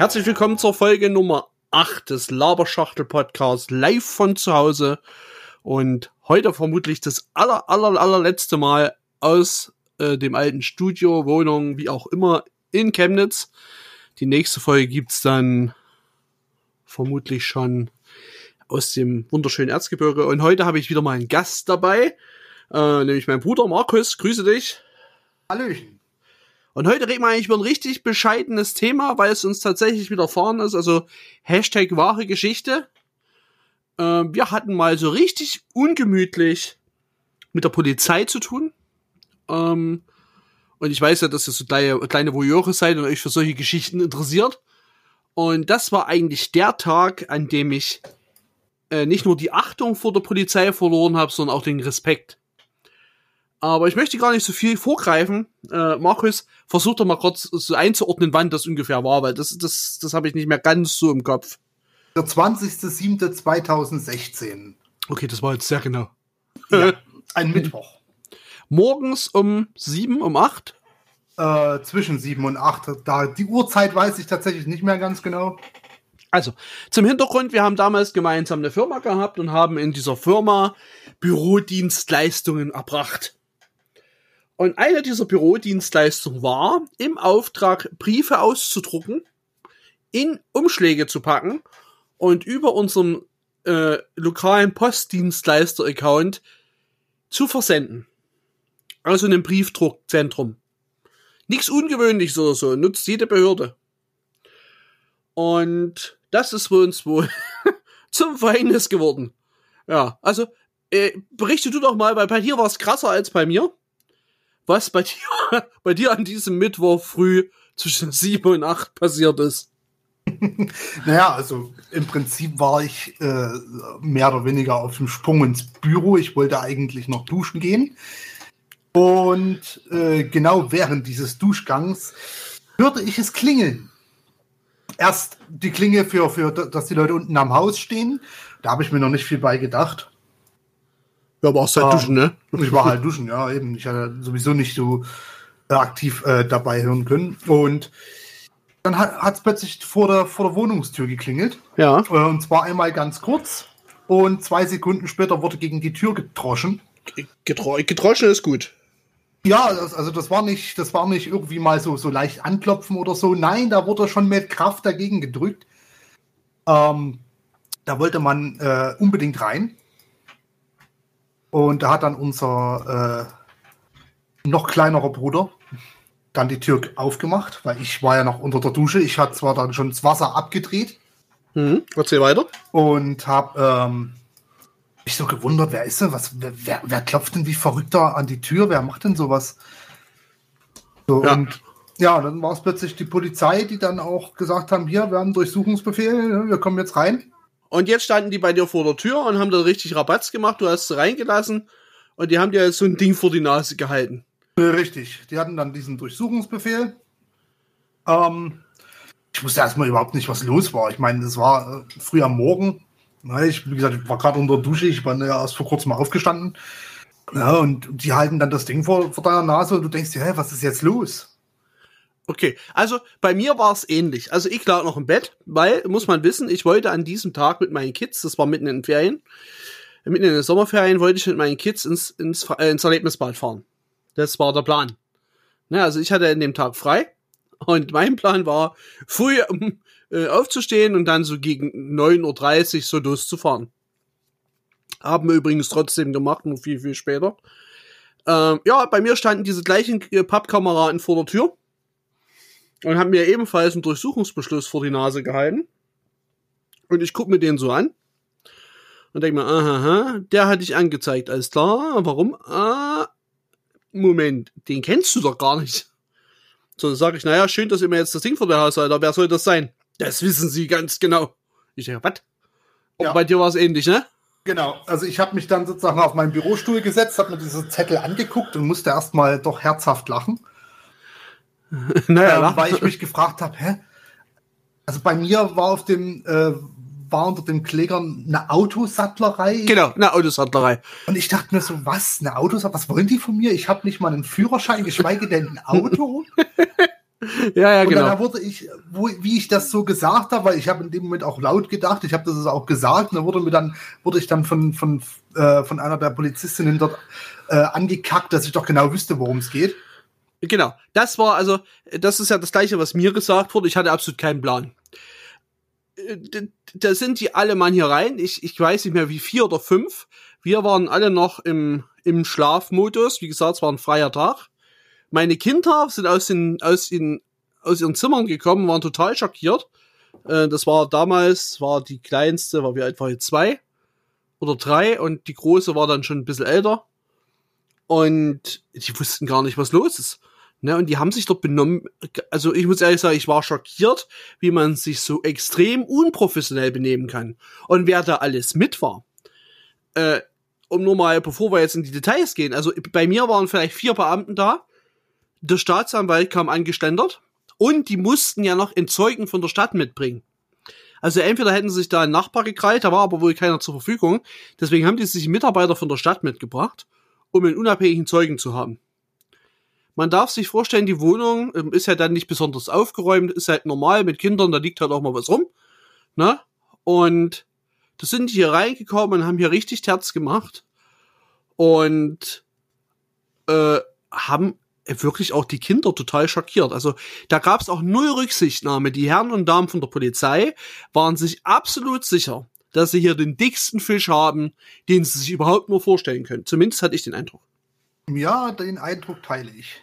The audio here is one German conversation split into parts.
Herzlich willkommen zur Folge Nummer 8 des Laberschachtel Podcasts live von zu Hause und heute vermutlich das aller, aller, allerletzte Mal aus äh, dem alten Studio, Wohnung, wie auch immer in Chemnitz. Die nächste Folge gibt's dann vermutlich schon aus dem wunderschönen Erzgebirge und heute habe ich wieder mal einen Gast dabei, äh, nämlich mein Bruder Markus. Grüße dich. Hallöchen. Und heute reden wir eigentlich über ein richtig bescheidenes Thema, weil es uns tatsächlich widerfahren ist. Also Hashtag wahre Geschichte. Ähm, wir hatten mal so richtig ungemütlich mit der Polizei zu tun. Ähm, und ich weiß ja, dass ihr so kleine, kleine Voyeure seid und euch für solche Geschichten interessiert. Und das war eigentlich der Tag, an dem ich äh, nicht nur die Achtung vor der Polizei verloren habe, sondern auch den Respekt. Aber ich möchte gar nicht so viel vorgreifen. Äh, Markus, versuch doch mal kurz so einzuordnen, wann das ungefähr war, weil das, das, das habe ich nicht mehr ganz so im Kopf. Der 20.07.2016. Okay, das war jetzt sehr genau. Ja, ein Mittwoch. Morgens um sieben, um acht? Äh, zwischen sieben und acht. Da, die Uhrzeit weiß ich tatsächlich nicht mehr ganz genau. Also, zum Hintergrund, wir haben damals gemeinsam eine Firma gehabt und haben in dieser Firma Bürodienstleistungen erbracht. Und eine dieser Bürodienstleistungen war, im Auftrag Briefe auszudrucken, in Umschläge zu packen und über unseren äh, lokalen Postdienstleister-Account zu versenden. Also in einem Briefdruckzentrum. Nichts Ungewöhnliches oder so, nutzt jede Behörde. Und das ist für uns wohl zum Verhängnis geworden. Ja, also äh, berichte du doch mal, weil bei dir war es krasser als bei mir was bei dir, bei dir an diesem Mittwoch früh zwischen sieben und acht passiert ist. naja, also im Prinzip war ich äh, mehr oder weniger auf dem Sprung ins Büro. Ich wollte eigentlich noch duschen gehen. Und äh, genau während dieses Duschgangs hörte ich es klingeln. Erst die Klinge für, für dass die Leute unten am Haus stehen. Da habe ich mir noch nicht viel bei gedacht. Ja, aber auch seit halt duschen, ne? Ich war halt duschen, ja, eben. Ich hatte sowieso nicht so äh, aktiv äh, dabei hören können. Und dann hat es plötzlich vor der, vor der Wohnungstür geklingelt. Ja. Äh, und zwar einmal ganz kurz. Und zwei Sekunden später wurde gegen die Tür gedroschen. Getro gedroschen ist gut. Ja, das, also das war nicht, das war nicht irgendwie mal so, so leicht anklopfen oder so. Nein, da wurde schon mit Kraft dagegen gedrückt. Ähm, da wollte man äh, unbedingt rein. Und da hat dann unser äh, noch kleinerer Bruder dann die Tür aufgemacht, weil ich war ja noch unter der Dusche. Ich hatte zwar dann schon das Wasser abgedreht. Mhm. Erzähl weiter. Und habe ähm, mich so gewundert, wer ist denn? Was, wer, wer, klopft denn wie verrückter an die Tür? Wer macht denn sowas? So, ja. Und ja, dann war es plötzlich die Polizei, die dann auch gesagt haben, hier, wir haben Durchsuchungsbefehl, wir kommen jetzt rein. Und jetzt standen die bei dir vor der Tür und haben da richtig Rabatz gemacht. Du hast sie reingelassen und die haben dir so ein Ding vor die Nase gehalten. Richtig. Die hatten dann diesen Durchsuchungsbefehl. Ähm, ich wusste erstmal überhaupt nicht, was los war. Ich meine, es war äh, früh am Morgen. Ich, wie gesagt, ich war gerade unter der Dusche. Ich war ja erst vor kurzem aufgestanden. Ja, und die halten dann das Ding vor, vor deiner Nase und du denkst dir, hä, was ist jetzt los? Okay, also bei mir war es ähnlich. Also ich lag noch im Bett, weil, muss man wissen, ich wollte an diesem Tag mit meinen Kids, das war mitten in den Ferien, mitten in den Sommerferien, wollte ich mit meinen Kids ins, ins, äh, ins Erlebnisbad fahren. Das war der Plan. Ja, also ich hatte an dem Tag frei und mein Plan war, früh äh, aufzustehen und dann so gegen 9.30 Uhr so loszufahren. Haben wir übrigens trotzdem gemacht, nur viel, viel später. Ähm, ja, bei mir standen diese gleichen äh, Pappkameraden vor der Tür und haben mir ebenfalls einen Durchsuchungsbeschluss vor die Nase gehalten. Und ich guck mir den so an und denke mir, aha, der hat dich angezeigt, alles klar, warum? Ah, Moment, den kennst du doch gar nicht. So, sage ich, naja, schön, dass ihr mir jetzt das Ding vor der Haus seid, aber wer soll das sein? Das wissen sie ganz genau. Ich denke, was? Ja. Bei dir war es ähnlich, ne? Genau, also ich habe mich dann sozusagen auf meinen Bürostuhl gesetzt, habe mir diese Zettel angeguckt und musste erstmal doch herzhaft lachen. naja, ähm, weil ich mich gefragt habe, hä? Also bei mir war auf dem äh, war unter dem Kläger eine Autosattlerei. Genau, eine Autosattlerei. Und ich dachte mir so, was, eine Autosattlerei? Was wollen die von mir? Ich habe nicht mal einen Führerschein, geschweige denn ein Auto. Ja, ja, Und genau. dann wurde ich, wo, wie ich das so gesagt habe, weil ich habe in dem Moment auch laut gedacht, ich habe das auch gesagt, und dann wurde mir dann, wurde ich dann von, von, äh, von einer der Polizistinnen dort äh, angekackt, dass ich doch genau wüsste, worum es geht. Genau. Das war also, das ist ja das gleiche, was mir gesagt wurde. Ich hatte absolut keinen Plan. Äh, Da sind die alle Mann hier rein. Ich, ich weiß nicht mehr wie vier oder fünf. Wir waren alle noch im, im Schlafmodus. Wie gesagt, es war ein freier Tag. Meine Kinder sind aus den, aus den, aus ihren Zimmern gekommen, waren total schockiert. Äh, Das war damals, war die kleinste, war wie alt war jetzt zwei oder drei und die große war dann schon ein bisschen älter. Und die wussten gar nicht, was los ist. Ne, und die haben sich dort benommen, also ich muss ehrlich sagen, ich war schockiert, wie man sich so extrem unprofessionell benehmen kann. Und wer da alles mit war. Äh, um nur mal, bevor wir jetzt in die Details gehen, also bei mir waren vielleicht vier Beamten da, der Staatsanwalt kam angeständert und die mussten ja noch einen Zeugen von der Stadt mitbringen. Also entweder hätten sie sich da einen Nachbar gekrallt, da war aber wohl keiner zur Verfügung, deswegen haben die sich Mitarbeiter von der Stadt mitgebracht, um einen unabhängigen Zeugen zu haben. Man darf sich vorstellen, die Wohnung ähm, ist ja dann nicht besonders aufgeräumt, ist halt normal mit Kindern, da liegt halt auch mal was rum. Ne? Und da sind die hier reingekommen und haben hier richtig Terz gemacht. Und äh, haben wirklich auch die Kinder total schockiert. Also da gab es auch null Rücksichtnahme. Die Herren und Damen von der Polizei waren sich absolut sicher, dass sie hier den dicksten Fisch haben, den sie sich überhaupt nur vorstellen können. Zumindest hatte ich den Eindruck. Ja, den Eindruck teile ich.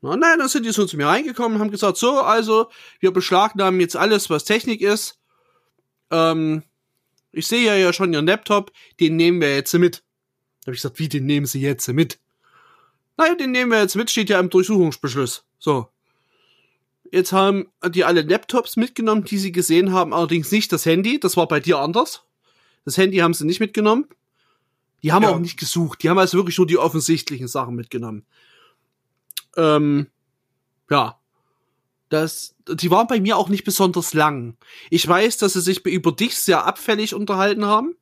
Na, nein, dann sind die so zu mir reingekommen und haben gesagt, so, also, wir beschlagnahmen jetzt alles, was Technik ist. Ähm, ich sehe ja, ja schon Ihren Laptop, den nehmen wir jetzt mit. Da habe ich gesagt, wie, den nehmen Sie jetzt mit? Naja, den nehmen wir jetzt mit, steht ja im Durchsuchungsbeschluss. So. Jetzt haben die alle Laptops mitgenommen, die sie gesehen haben, allerdings nicht das Handy, das war bei dir anders. Das Handy haben sie nicht mitgenommen. Die haben Ja. auch nicht gesucht, die haben also wirklich nur die offensichtlichen Sachen mitgenommen. Ähm, ja. Das, die waren bei mir auch nicht besonders lang. Ich weiß, dass sie sich über dich sehr abfällig unterhalten haben.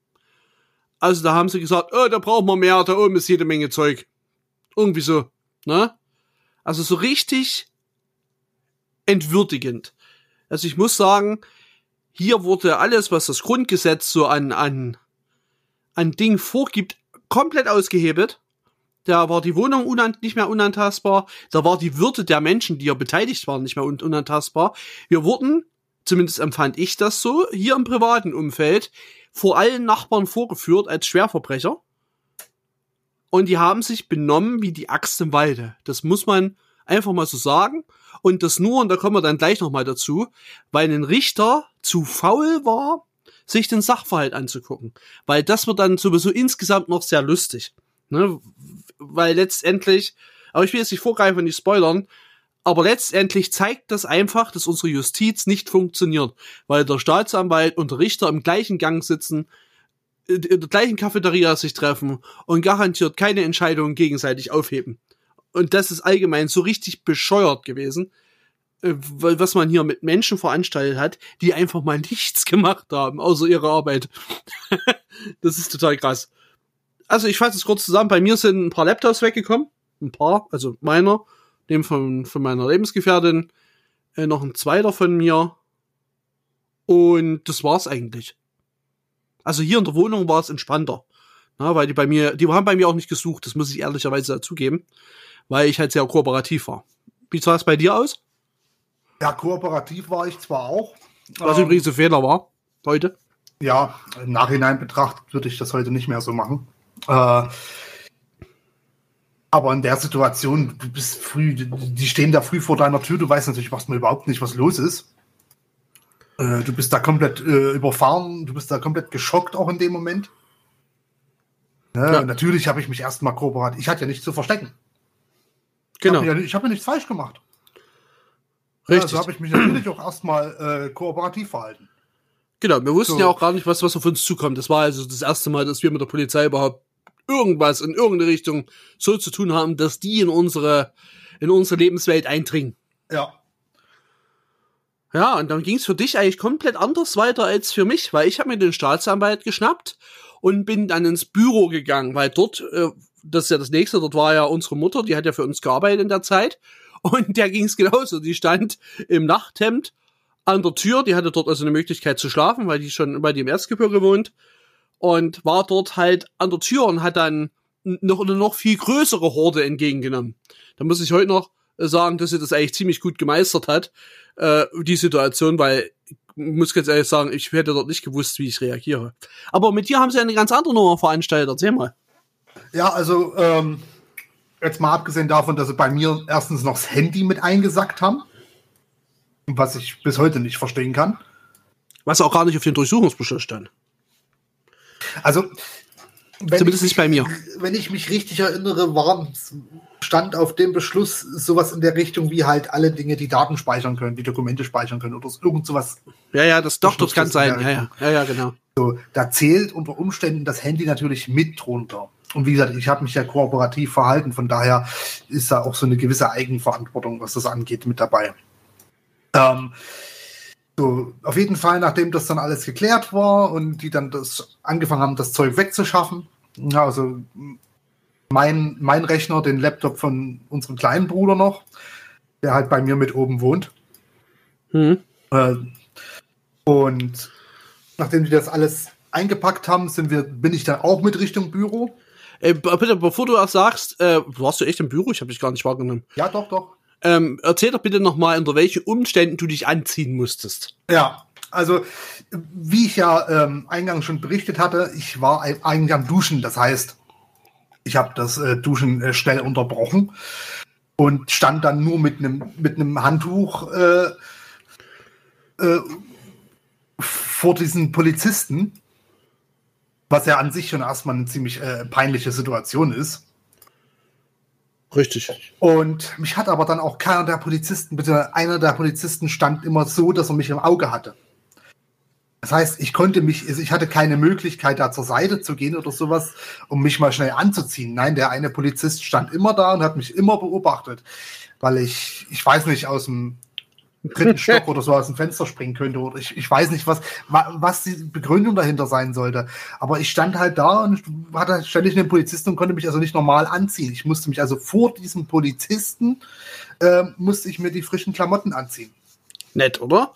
Also da haben sie gesagt, oh, da brauchen wir mehr, da oben ist jede Menge Zeug. Irgendwie so, ne? Also so richtig entwürdigend. Also ich muss sagen, hier wurde alles, was das Grundgesetz so an, an, an Ding vorgibt, komplett ausgehebelt. Da war die Wohnung unan nicht mehr unantastbar. Da war die Würde der Menschen, die hier beteiligt waren, nicht mehr un unantastbar. Wir wurden, zumindest empfand ich das so, hier im privaten Umfeld vor allen Nachbarn vorgeführt als Schwerverbrecher. Und die haben sich benommen wie die Axt im Walde. Das muss man einfach mal so sagen. Und das nur, und da kommen wir dann gleich nochmal dazu, weil ein Richter zu faul war, sich den Sachverhalt anzugucken. Weil das wird dann sowieso insgesamt noch sehr lustig. Ne? Weil letztendlich, aber ich will jetzt nicht vorgreifen und nicht spoilern, aber letztendlich zeigt das einfach, dass unsere Justiz nicht funktioniert, weil der Staatsanwalt und der Richter im gleichen Gang sitzen, in der gleichen Cafeteria sich treffen und garantiert keine Entscheidungen gegenseitig aufheben. Und das ist allgemein so richtig bescheuert gewesen, äh, was man hier mit Menschen veranstaltet hat, die einfach mal nichts gemacht haben, außer ihre Arbeit. das ist total krass. Also ich fasse es kurz zusammen. Bei mir sind ein paar Laptops weggekommen. Ein paar, also meiner, dem von, von meiner Lebensgefährtin, äh, noch ein zweiter von mir. Und das war's eigentlich. Also hier in der Wohnung war es entspannter. Na, weil die bei mir, die haben bei mir auch nicht gesucht, das muss ich ehrlicherweise dazugeben, weil ich halt sehr kooperativ war. Wie sah es bei dir aus? Ja, kooperativ war ich zwar auch. Was ähm, übrigens ein Fehler war, heute. Ja, im Nachhinein betrachtet würde ich das heute nicht mehr so machen. Äh, aber in der Situation, du bist früh, die- stehen da früh vor deiner Tür, du weißt natürlich erstmal überhaupt nicht, was los ist. Äh, du bist da komplett äh, überfahren, du bist da komplett geschockt auch in dem Moment. Ne, Ja. Natürlich habe ich mich erstmal kooperativ. Ich hatte ja nichts zu verstecken. Genau, Ich habe ja, hab ja nichts falsch gemacht. Richtig. Also habe ich mich natürlich auch erstmal äh, kooperativ verhalten. Genau, wir wussten So. ja auch gar nicht, was, was auf uns zukommt. Das war also das erste Mal, dass wir mit der Polizei überhaupt irgendwas in irgendeine Richtung so zu tun haben, dass die in unsere, in unsere Lebenswelt eindringen. Ja. Ja, und dann ging es für dich eigentlich komplett anders weiter als für mich, weil ich habe mir den Staatsanwalt geschnappt und bin dann ins Büro gegangen, weil dort, äh, das ist ja das nächste, dort war ja unsere Mutter, die hat ja für uns gearbeitet in der Zeit. Und der ging es genauso. Die stand im Nachthemd an der Tür. Die hatte dort also eine Möglichkeit zu schlafen, weil die schon bei dem Erzgebirge wohnt. Und war dort halt an der Tür und hat dann noch eine noch viel größere Horde entgegengenommen. Da muss ich heute noch sagen, dass sie das eigentlich ziemlich gut gemeistert hat, äh, die Situation, weil muss ganz ehrlich sagen, ich hätte dort nicht gewusst, wie ich reagiere. Aber mit dir haben sie eine ganz andere Nummer veranstaltet. Erzähl mal. Ja, also ähm, jetzt mal abgesehen davon, dass sie bei mir erstens noch das Handy mit eingesackt haben, was ich bis heute nicht verstehen kann. Was auch gar nicht auf den Durchsuchungsbeschluss stand. Also, zumindest nicht bei mir. Wenn ich mich richtig erinnere, war stand auf dem Beschluss sowas in der Richtung wie halt alle Dinge, die Daten speichern können, die Dokumente speichern können oder irgend sowas. Ja, ja, das doch, das kann sein. Ja, ja, ja, ja, genau. So, da zählt unter Umständen das Handy natürlich mit drunter. Und wie gesagt, ich habe mich ja kooperativ verhalten, von daher ist da auch so eine gewisse Eigenverantwortung, was das angeht, mit dabei. Ähm, so, auf jeden Fall, nachdem das dann alles geklärt war und die dann das angefangen haben, das Zeug wegzuschaffen, also mein, mein Rechner, den Laptop von unserem kleinen Bruder noch, der halt bei mir mit oben wohnt. Hm. Äh, und nachdem die das alles eingepackt haben, sind wir, bin ich dann auch mit Richtung Büro. Ey, bitte, bevor du das sagst, äh, warst du echt im Büro? Ich habe dich gar nicht wahrgenommen. Ja, doch, doch. Ähm, erzähl doch bitte nochmal, unter welchen Umständen du dich anziehen musstest. Ja, also wie ich ja ähm, eingangs schon berichtet hatte, ich war eigentlich am Duschen. Das heißt, ich habe das äh, Duschen äh, schnell unterbrochen und stand dann nur mit einem mit einem Handtuch äh, äh, vor diesen Polizisten, was ja an sich schon erstmal eine ziemlich äh, peinliche Situation ist. Richtig. Und mich hat aber dann auch keiner der Polizisten, bitte einer der Polizisten stand immer so, dass er mich im Auge hatte. Das heißt, ich konnte mich, also ich hatte keine Möglichkeit, da zur Seite zu gehen oder sowas, um mich mal schnell anzuziehen. Nein, der eine Polizist stand immer da und hat mich immer beobachtet, weil ich, ich weiß nicht, aus dem dritten Stock oder so aus dem Fenster springen könnte. Oder ich, ich weiß nicht, was, was die Begründung dahinter sein sollte. Aber ich stand halt da und hatte ständig einen Polizisten und konnte mich also nicht normal anziehen. Ich musste mich also vor diesem Polizisten, äh, musste ich mir die frischen Klamotten anziehen. Nett, oder?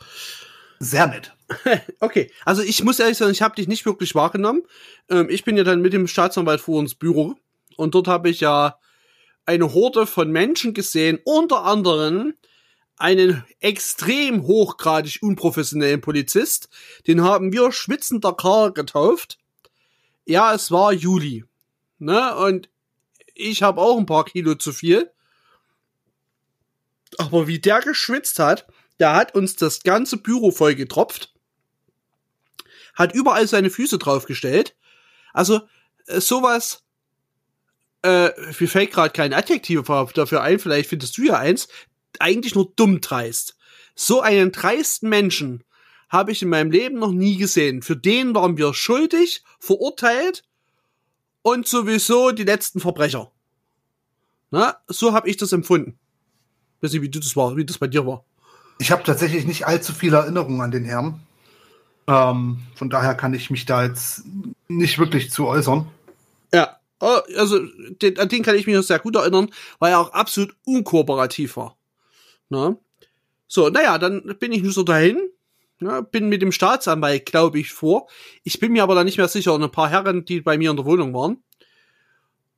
Sehr nett. okay, also ich muss ehrlich sagen, ich habe dich nicht wirklich wahrgenommen. Ähm, ich bin ja dann mit dem Staatsanwalt vor ins Büro und dort habe ich ja eine Horde von Menschen gesehen, unter anderem einen extrem hochgradig unprofessionellen Polizist. Den haben wir schwitzender Karl getauft. Ja, es war Juli. Ne? Und ich habe auch ein paar Kilo zu viel. Aber wie der geschwitzt hat, der hat uns das ganze Büro voll getropft. Hat überall seine Füße draufgestellt. Also, äh, sowas, äh, mir fällt gerade kein Adjektiv dafür ein, vielleicht findest du ja eins eigentlich nur dumm dreist. So einen dreisten Menschen habe ich in meinem Leben noch nie gesehen. Für den waren wir schuldig, verurteilt und sowieso die letzten Verbrecher. Na, so habe ich das empfunden. Weiß nicht, wie du das war, wie das bei dir war. Ich habe tatsächlich nicht allzu viele Erinnerungen an den Herrn. Ähm, von daher kann ich mich da jetzt nicht wirklich zu äußern. Ja, oh, also den, an den kann ich mich noch sehr gut erinnern, weil er auch absolut unkooperativ war. Na? So, naja, dann bin ich nur so dahin. Ja, bin mit dem Staatsanwalt, glaube ich, vor. Ich bin mir aber da nicht mehr sicher. ein paar Herren, die bei mir in der Wohnung waren.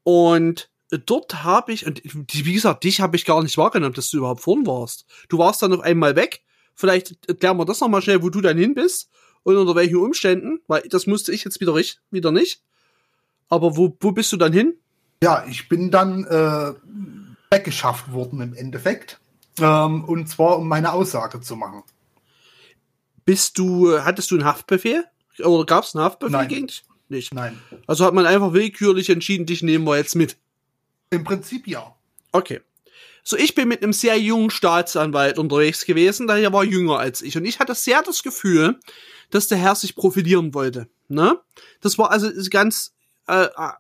Und dort habe ich, und wie gesagt, dich habe ich gar nicht wahrgenommen, dass du überhaupt vorn warst. Du warst dann auf einmal weg. Vielleicht erklären wir das nochmal schnell, wo du dann hin bist und unter welchen Umständen, weil das musste ich jetzt wieder, nicht, wieder nicht. Aber wo, wo bist du dann hin? Ja, ich bin dann äh, weggeschafft worden im Endeffekt. Ähm, und zwar, um meine Aussage zu machen. Bist du, hattest du einen Haftbefehl? Oder gab es einen Haftbefehl Nein. gegen dich? Nicht. Nein. Also hat man einfach willkürlich entschieden, dich nehmen wir jetzt mit. Im Prinzip ja. Okay. So, ich bin mit einem sehr jungen Staatsanwalt unterwegs gewesen, der war jünger als ich. Und ich hatte sehr das Gefühl, dass der Herr sich profilieren wollte. Ne? Das war also ganz äh, äh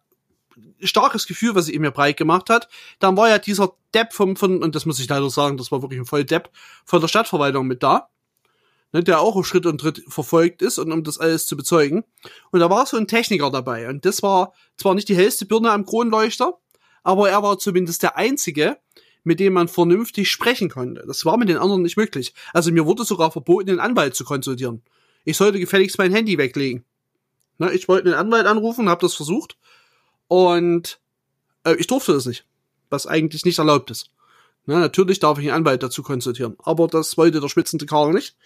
starkes Gefühl, was sie in mir breit gemacht hat. Dann war ja dieser Depp vom, von, und das muss ich leider sagen, das war wirklich ein Volldepp, von der Stadtverwaltung mit da. Ne, der auch auf Schritt und Tritt verfolgt ist und um das alles zu bezeugen. Und da war so ein Techniker dabei. Und das war zwar nicht die hellste Birne am Kronleuchter, aber er war zumindest der Einzige, mit dem man vernünftig sprechen konnte. Das war mit den anderen nicht möglich. Also mir wurde sogar verboten, den Anwalt zu konsultieren. Ich sollte gefälligst mein Handy weglegen. Ne, ich wollte einen Anwalt anrufen, habe das versucht und äh, ich durfte das nicht, was eigentlich nicht erlaubt ist. Ne, natürlich darf ich einen Anwalt dazu konsultieren, aber das wollte der spitzende Karl nicht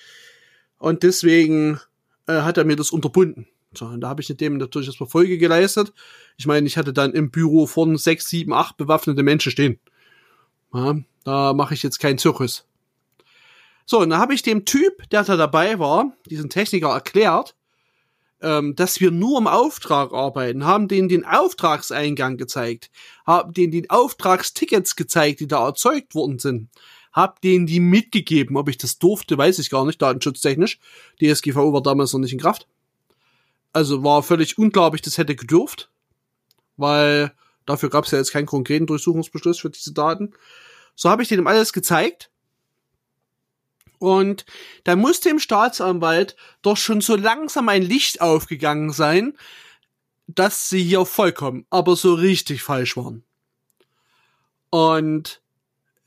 und deswegen äh, hat er mir das unterbunden. So, und da habe ich dem natürlich das Folge geleistet. Ich meine, ich hatte dann im Büro vorne sechs, sieben, acht bewaffnete Menschen stehen. Ja, da mache ich jetzt keinen Zirkus. So, und da habe ich dem Typ, der da dabei war, diesen Techniker erklärt, ähm, dass wir nur im Auftrag arbeiten, haben denen den Auftragseingang gezeigt, haben denen die Auftragstickets gezeigt, die da erzeugt worden sind, hab denen die mitgegeben. Ob ich das durfte, weiß ich gar nicht, datenschutztechnisch. Die SGVO war damals noch nicht in Kraft. Also war völlig unglaublich, das hätte gedurft, weil dafür gab es ja jetzt keinen konkreten Durchsuchungsbeschluss für diese Daten. So habe ich denen alles gezeigt. Und da muss dem Staatsanwalt doch schon so langsam ein Licht aufgegangen sein, dass sie hier vollkommen, aber so richtig falsch waren. Und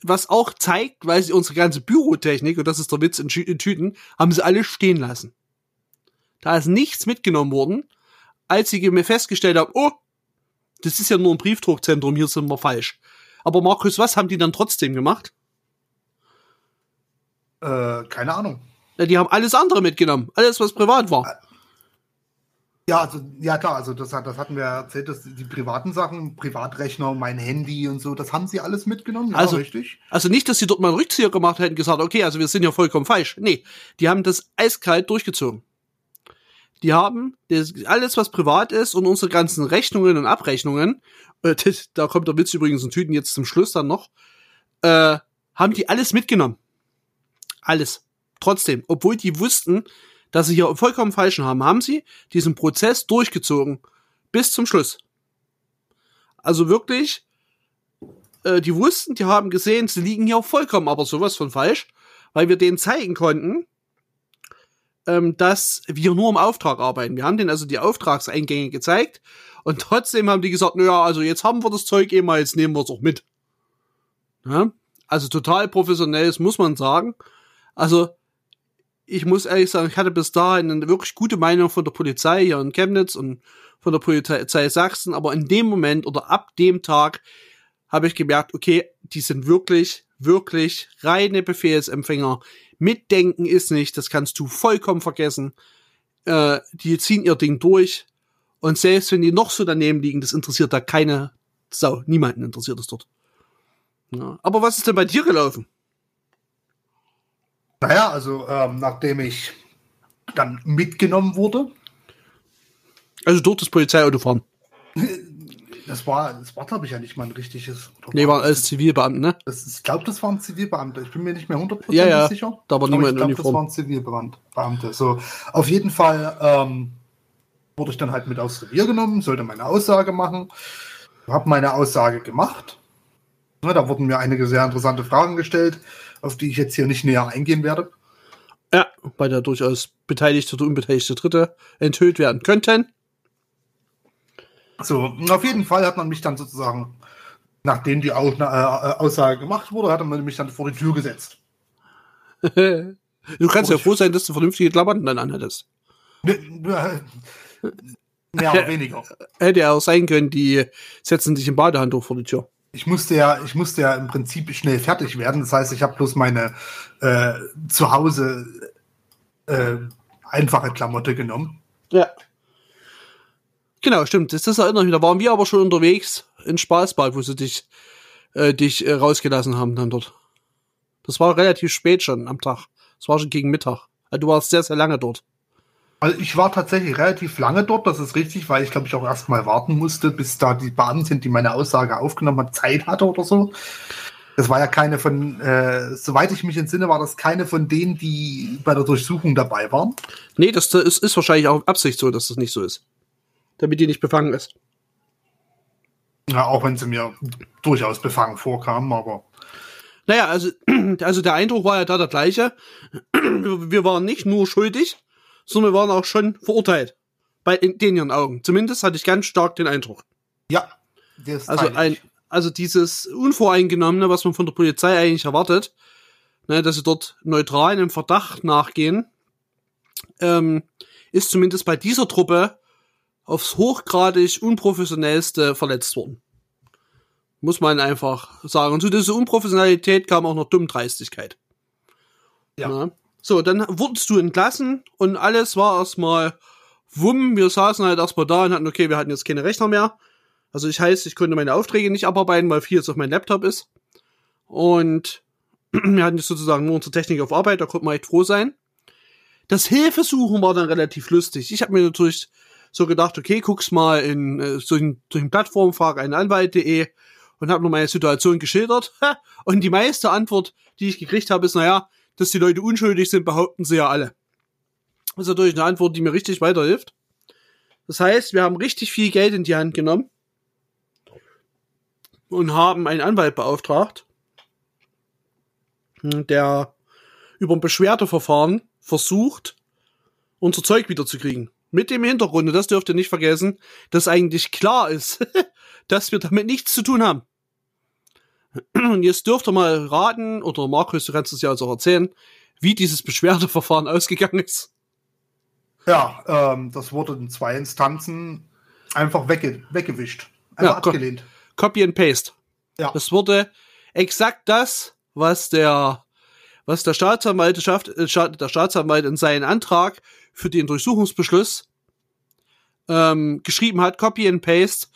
was auch zeigt, weil sie unsere ganze Bürotechnik, und das ist der Witz in, Tüten, haben sie alle stehen lassen. Da ist nichts mitgenommen worden, als sie mir festgestellt haben, oh, das ist ja nur ein Briefdruckzentrum, hier sind wir falsch. Aber Markus, was haben die dann trotzdem gemacht? Äh, keine Ahnung. Ja, die haben alles andere mitgenommen, alles was privat war. Ja, also, ja klar, also das, das hatten wir erzählt, dass die privaten Sachen, Privatrechner, mein Handy und so, das haben sie alles mitgenommen, ja, also, richtig. Also nicht, dass sie dort mal einen Rückzieher gemacht hätten, gesagt, okay, also wir sind ja vollkommen falsch. Nee, die haben das eiskalt durchgezogen. Die haben das, alles, was privat ist und unsere ganzen Rechnungen und Abrechnungen, äh, das, da kommt der Witz übrigens in Tüten jetzt zum Schluss dann noch, äh, haben die alles mitgenommen. Alles. Trotzdem, obwohl die wussten, dass sie hier vollkommen falschen haben, haben sie diesen Prozess durchgezogen bis zum Schluss. Also wirklich, äh, die wussten, die haben gesehen, sie liegen hier vollkommen aber sowas von falsch, weil wir denen zeigen konnten, ähm, dass wir nur im Auftrag arbeiten. Wir haben denen also die Auftragseingänge gezeigt und trotzdem haben die gesagt, naja, also jetzt haben wir das Zeug eh mal, jetzt nehmen wir es auch mit. Ja? Also total professionell, muss man sagen. Also ich muss ehrlich sagen, ich hatte bis dahin eine wirklich gute Meinung von der Polizei hier in Chemnitz und von der Polizei Sachsen, aber in dem Moment oder ab dem Tag habe ich gemerkt, okay, die sind wirklich, wirklich reine Befehlsempfänger. Mitdenken ist nicht, das kannst du vollkommen vergessen. Äh, die ziehen ihr Ding durch und selbst wenn die noch so daneben liegen, das interessiert da keine Sau. Niemanden interessiert es dort. Ja. Aber was ist denn bei dir gelaufen? Naja, also ähm, nachdem ich dann mitgenommen wurde. Also durch das Polizeiauto fahren. Das war, das war glaube ich ja nicht mal ein richtiges. Nee, waren alles Zivilbeamte, ne? Das, ich glaube, das waren Zivilbeamte. Ich bin mir nicht mehr hundertprozentig ja, ja, sicher. Da war niemand in glaub, Uniform. Das waren Zivilbeamte. So, auf jeden Fall ähm, wurde ich dann halt mit aufs Revier genommen, sollte meine Aussage machen. Habe meine Aussage gemacht. Ja, da wurden mir einige sehr interessante Fragen gestellt auf die ich jetzt hier nicht näher eingehen werde. Ja, weil da durchaus beteiligte oder unbeteiligte Dritte enthüllt werden könnten. So, auf jeden Fall hat man mich dann sozusagen, nachdem die Aussage gemacht wurde, hat man mich dann vor die Tür gesetzt. du kannst ja froh sein, dass du vernünftige Klamotten dann anhattest. Mehr oder weniger. Hätte ja auch sein können, die setzen sich im Badehandtuch vor die Tür ich musste ja, ich musste ja im Prinzip schnell fertig werden. Das heißt, ich habe bloß meine äh, zu Hause äh, einfache Klamotte genommen. Ja. Genau, stimmt. Das, das erinnere ich mich. Da waren wir aber schon unterwegs in Spaßbad, wo sie dich, äh, dich äh, rausgelassen haben dann dort. Das war relativ spät schon am Tag. Das war schon gegen Mittag. Also du warst sehr, sehr lange dort. Also ich war tatsächlich relativ lange dort, das ist richtig, weil ich glaube ich auch erstmal warten musste, bis da die Beamten, die meine Aussage aufgenommen hat, Zeit hatte oder so. Das war ja keine von, äh, soweit ich mich entsinne, war das keine von denen, die bei der Durchsuchung dabei waren. Nee, das ist, ist wahrscheinlich auch Absicht so, dass das nicht so ist. Damit die nicht befangen ist. Ja, auch wenn sie mir durchaus befangen vorkamen, aber. Naja, also, also der Eindruck war ja da der gleiche. Wir waren nicht nur schuldig, sondern wir waren auch schon verurteilt. Bei in den ihren Augen. Zumindest hatte ich ganz stark den Eindruck. Ja. also ein, also dieses Unvoreingenommene, was man von der Polizei eigentlich erwartet, ne, dass sie dort neutral einem Verdacht nachgehen, ähm, ist zumindest bei dieser Truppe aufs hochgradig unprofessionellste verletzt worden. Muss man einfach sagen. Und zu dieser Unprofessionalität kam auch noch Dummdreistigkeit. Ja. ja. So, dann wurdest du entlassen und alles war erstmal wumm. Wir saßen halt erstmal da und hatten, okay, wir hatten jetzt keine Rechner mehr. Also ich heißt, ich konnte meine Aufträge nicht abarbeiten, weil viel jetzt auf meinem Laptop ist. Und wir hatten jetzt sozusagen nur unsere Technik auf Arbeit, da konnte man echt froh sein. Das Hilfesuchen war dann relativ lustig. Ich habe mir natürlich so gedacht, okay, guck's mal in äh, solchen, solchen Plattformen, frag einen Anwalt.de und habe nur meine Situation geschildert. Und die meiste Antwort, die ich gekriegt habe, ist, naja, dass die Leute unschuldig sind, behaupten sie ja alle. Das ist natürlich eine Antwort, die mir richtig weiterhilft. Das heißt, wir haben richtig viel Geld in die Hand genommen und haben einen Anwalt beauftragt, der über ein Beschwerdeverfahren versucht, unser Zeug wiederzukriegen. Mit dem Hintergrund, das dürft ihr nicht vergessen, dass eigentlich klar ist, dass wir damit nichts zu tun haben. Und jetzt dürft ihr mal raten, oder Markus, du kannst es ja also erzählen, wie dieses Beschwerdeverfahren ausgegangen ist. Ja, ähm, das wurde in zwei Instanzen einfach wegge weggewischt. Einfach ja, abgelehnt. Copy and Paste. Ja. Das wurde exakt das, was der, was der Staatsanwalt, äh, der Staatsanwalt in seinen Antrag für den Durchsuchungsbeschluss ähm, geschrieben hat, Copy and Paste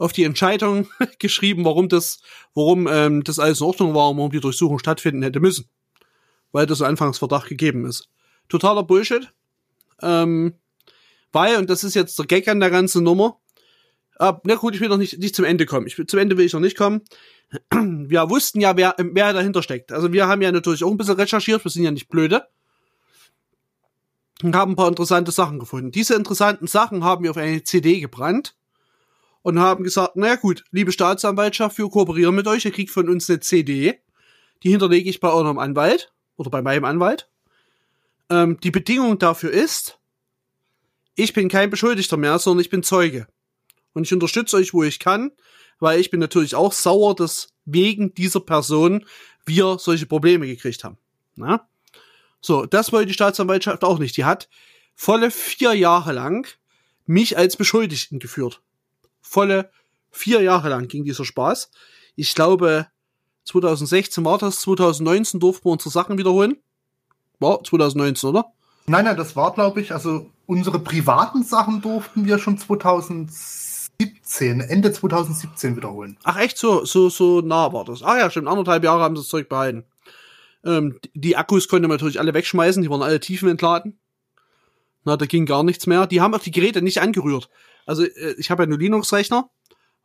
auf die Entscheidung geschrieben, warum das, warum ähm, das alles in Ordnung war und warum die Durchsuchung stattfinden hätte müssen. Weil das Anfangsverdacht gegeben ist. Totaler Bullshit. Ähm, weil, und das ist jetzt der Gag an der ganzen Nummer, ab, na gut, ich will noch nicht, nicht zum Ende kommen. Ich, zum Ende will ich noch nicht kommen. Wir wussten ja, wer, wer dahinter steckt. Also wir haben ja natürlich auch ein bisschen recherchiert, wir sind ja nicht blöde. Und haben ein paar interessante Sachen gefunden. Diese interessanten Sachen haben wir auf eine CD gebrannt und haben gesagt, naja gut, liebe Staatsanwaltschaft, wir kooperieren mit euch, ihr kriegt von uns eine CD, die hinterlege ich bei eurem Anwalt oder bei meinem Anwalt. Ähm, die Bedingung dafür ist, ich bin kein Beschuldigter mehr, sondern ich bin Zeuge. Und ich unterstütze euch, wo ich kann, weil ich bin natürlich auch sauer, dass wegen dieser Person wir solche Probleme gekriegt haben. Na? So, das wollte die Staatsanwaltschaft auch nicht. Die hat volle vier Jahre lang mich als Beschuldigten geführt volle vier Jahre lang ging dieser Spaß. Ich glaube, 2016 war das, 2019 durften wir unsere Sachen wiederholen. War 2019, oder? Nein, nein, das war, glaube ich, also unsere privaten Sachen durften wir schon 2017, Ende 2017 wiederholen. Ach echt, so, so, so nah war das. Ach ja, stimmt, anderthalb Jahre haben sie das Zeug behalten. Ähm, die Akkus konnte man natürlich alle wegschmeißen, die waren alle tiefen entladen. Na, da ging gar nichts mehr. Die haben auch die Geräte nicht angerührt. Also äh, ich habe ja nur Linux-Rechner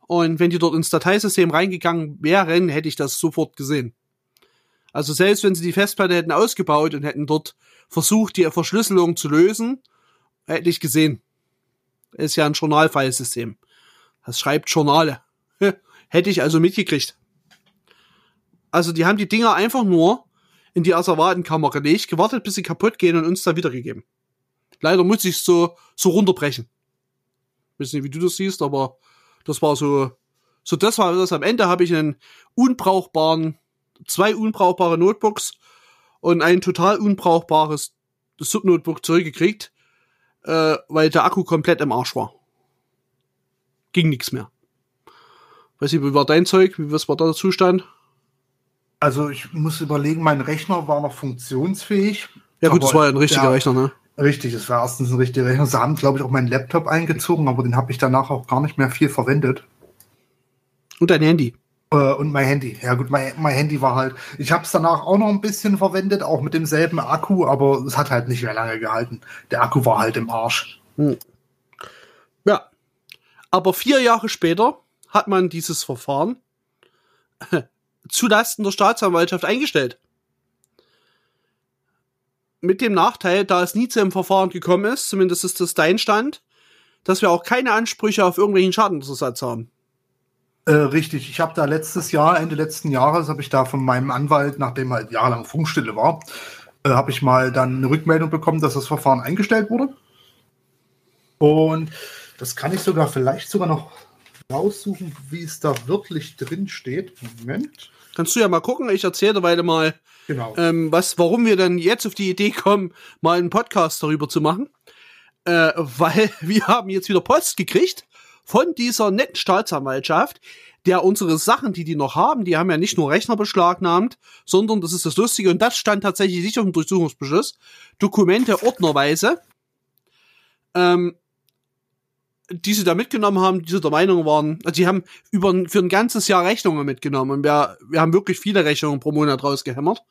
und wenn die dort ins Dateisystem reingegangen wären, hätte ich das sofort gesehen. Also selbst wenn sie die Festplatte hätten ausgebaut und hätten dort versucht, die Verschlüsselung zu lösen, hätte ich gesehen. Ist ja ein Journalfilesystem. Das schreibt Journale. hätte ich also mitgekriegt. Also die haben die Dinger einfach nur in die Asservatenkammer gelegt, gewartet, bis sie kaputt gehen und uns da wiedergegeben. Leider muss ich so, so runterbrechen. Ich weiß nicht, wie du das siehst, aber das war so, so das war das. Am Ende habe ich einen unbrauchbaren, zwei unbrauchbare Notebooks und ein total unbrauchbares Subnotebook zurückgekriegt, äh, weil der Akku komplett im Arsch war. Ging nichts mehr. Weiß nicht, wie war dein Zeug? Wie was war da der Zustand? Also ich muss überlegen, mein Rechner war noch funktionsfähig. Ja gut, das war ja ein richtiger der, Rechner, ne? Richtig, es war erstens ein richtiger Rechner. Sie haben, glaube ich, auch meinen Laptop eingezogen, aber den habe ich danach auch gar nicht mehr viel verwendet. Und dein Handy? Äh, und mein Handy. Ja gut, mein, mein Handy war halt. Ich habe es danach auch noch ein bisschen verwendet, auch mit demselben Akku, aber es hat halt nicht mehr lange gehalten. Der Akku war halt im Arsch. Hm. Ja. Aber vier Jahre später hat man dieses Verfahren zulasten der Staatsanwaltschaft eingestellt mit dem Nachteil, da es nie zu einem Verfahren gekommen ist, zumindest ist das dein Stand, dass wir auch keine Ansprüche auf irgendwelchen Schadensersatz haben. Äh, richtig, ich habe da letztes Jahr, Ende letzten Jahres, habe ich da von meinem Anwalt, nachdem halt jahrelang Funkstille war, äh, habe ich mal dann eine Rückmeldung bekommen, dass das Verfahren eingestellt wurde. Und das kann ich sogar vielleicht sogar noch raussuchen, wie es da wirklich drin steht. Moment. Kannst du ja mal gucken. Ich erzähle derweil mal, Genau. ähm, was, warum wir dann jetzt auf die Idee kommen, mal einen Podcast darüber zu machen. Äh, weil wir haben jetzt wieder Post gekriegt von dieser netten Staatsanwaltschaft, der unsere Sachen, die die noch haben, die haben ja nicht nur Rechner beschlagnahmt, sondern das ist das Lustige und das stand tatsächlich nicht auf dem Durchsuchungsbeschluss, Dokumente ordnerweise, ähm, die sie da mitgenommen haben, die sie der Meinung waren, also die haben über für ein ganzes Jahr Rechnungen mitgenommen und wir, wir haben wirklich viele Rechnungen pro Monat rausgehämmert.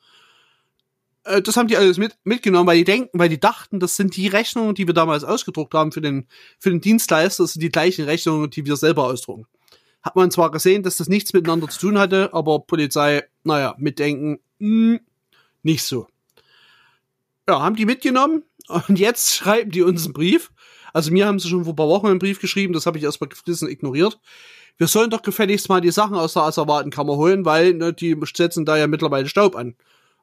Äh, Das haben die alles mit, mitgenommen, weil die denken, weil die dachten, das sind die Rechnungen, die wir damals ausgedruckt haben für den, für den Dienstleister, das sind die gleichen Rechnungen, die wir selber ausdrucken. Hat man zwar gesehen, dass das nichts miteinander zu tun hatte, aber Polizei, naja, mitdenken, mh, nicht so. Ja, haben die mitgenommen und jetzt schreiben die uns einen Brief. Also mir haben sie schon vor ein paar Wochen einen Brief geschrieben, das habe ich erstmal gefressen ignoriert. Wir sollen doch gefälligst mal die Sachen aus der Asservatenkammer holen, weil ne, die setzen da ja mittlerweile Staub an.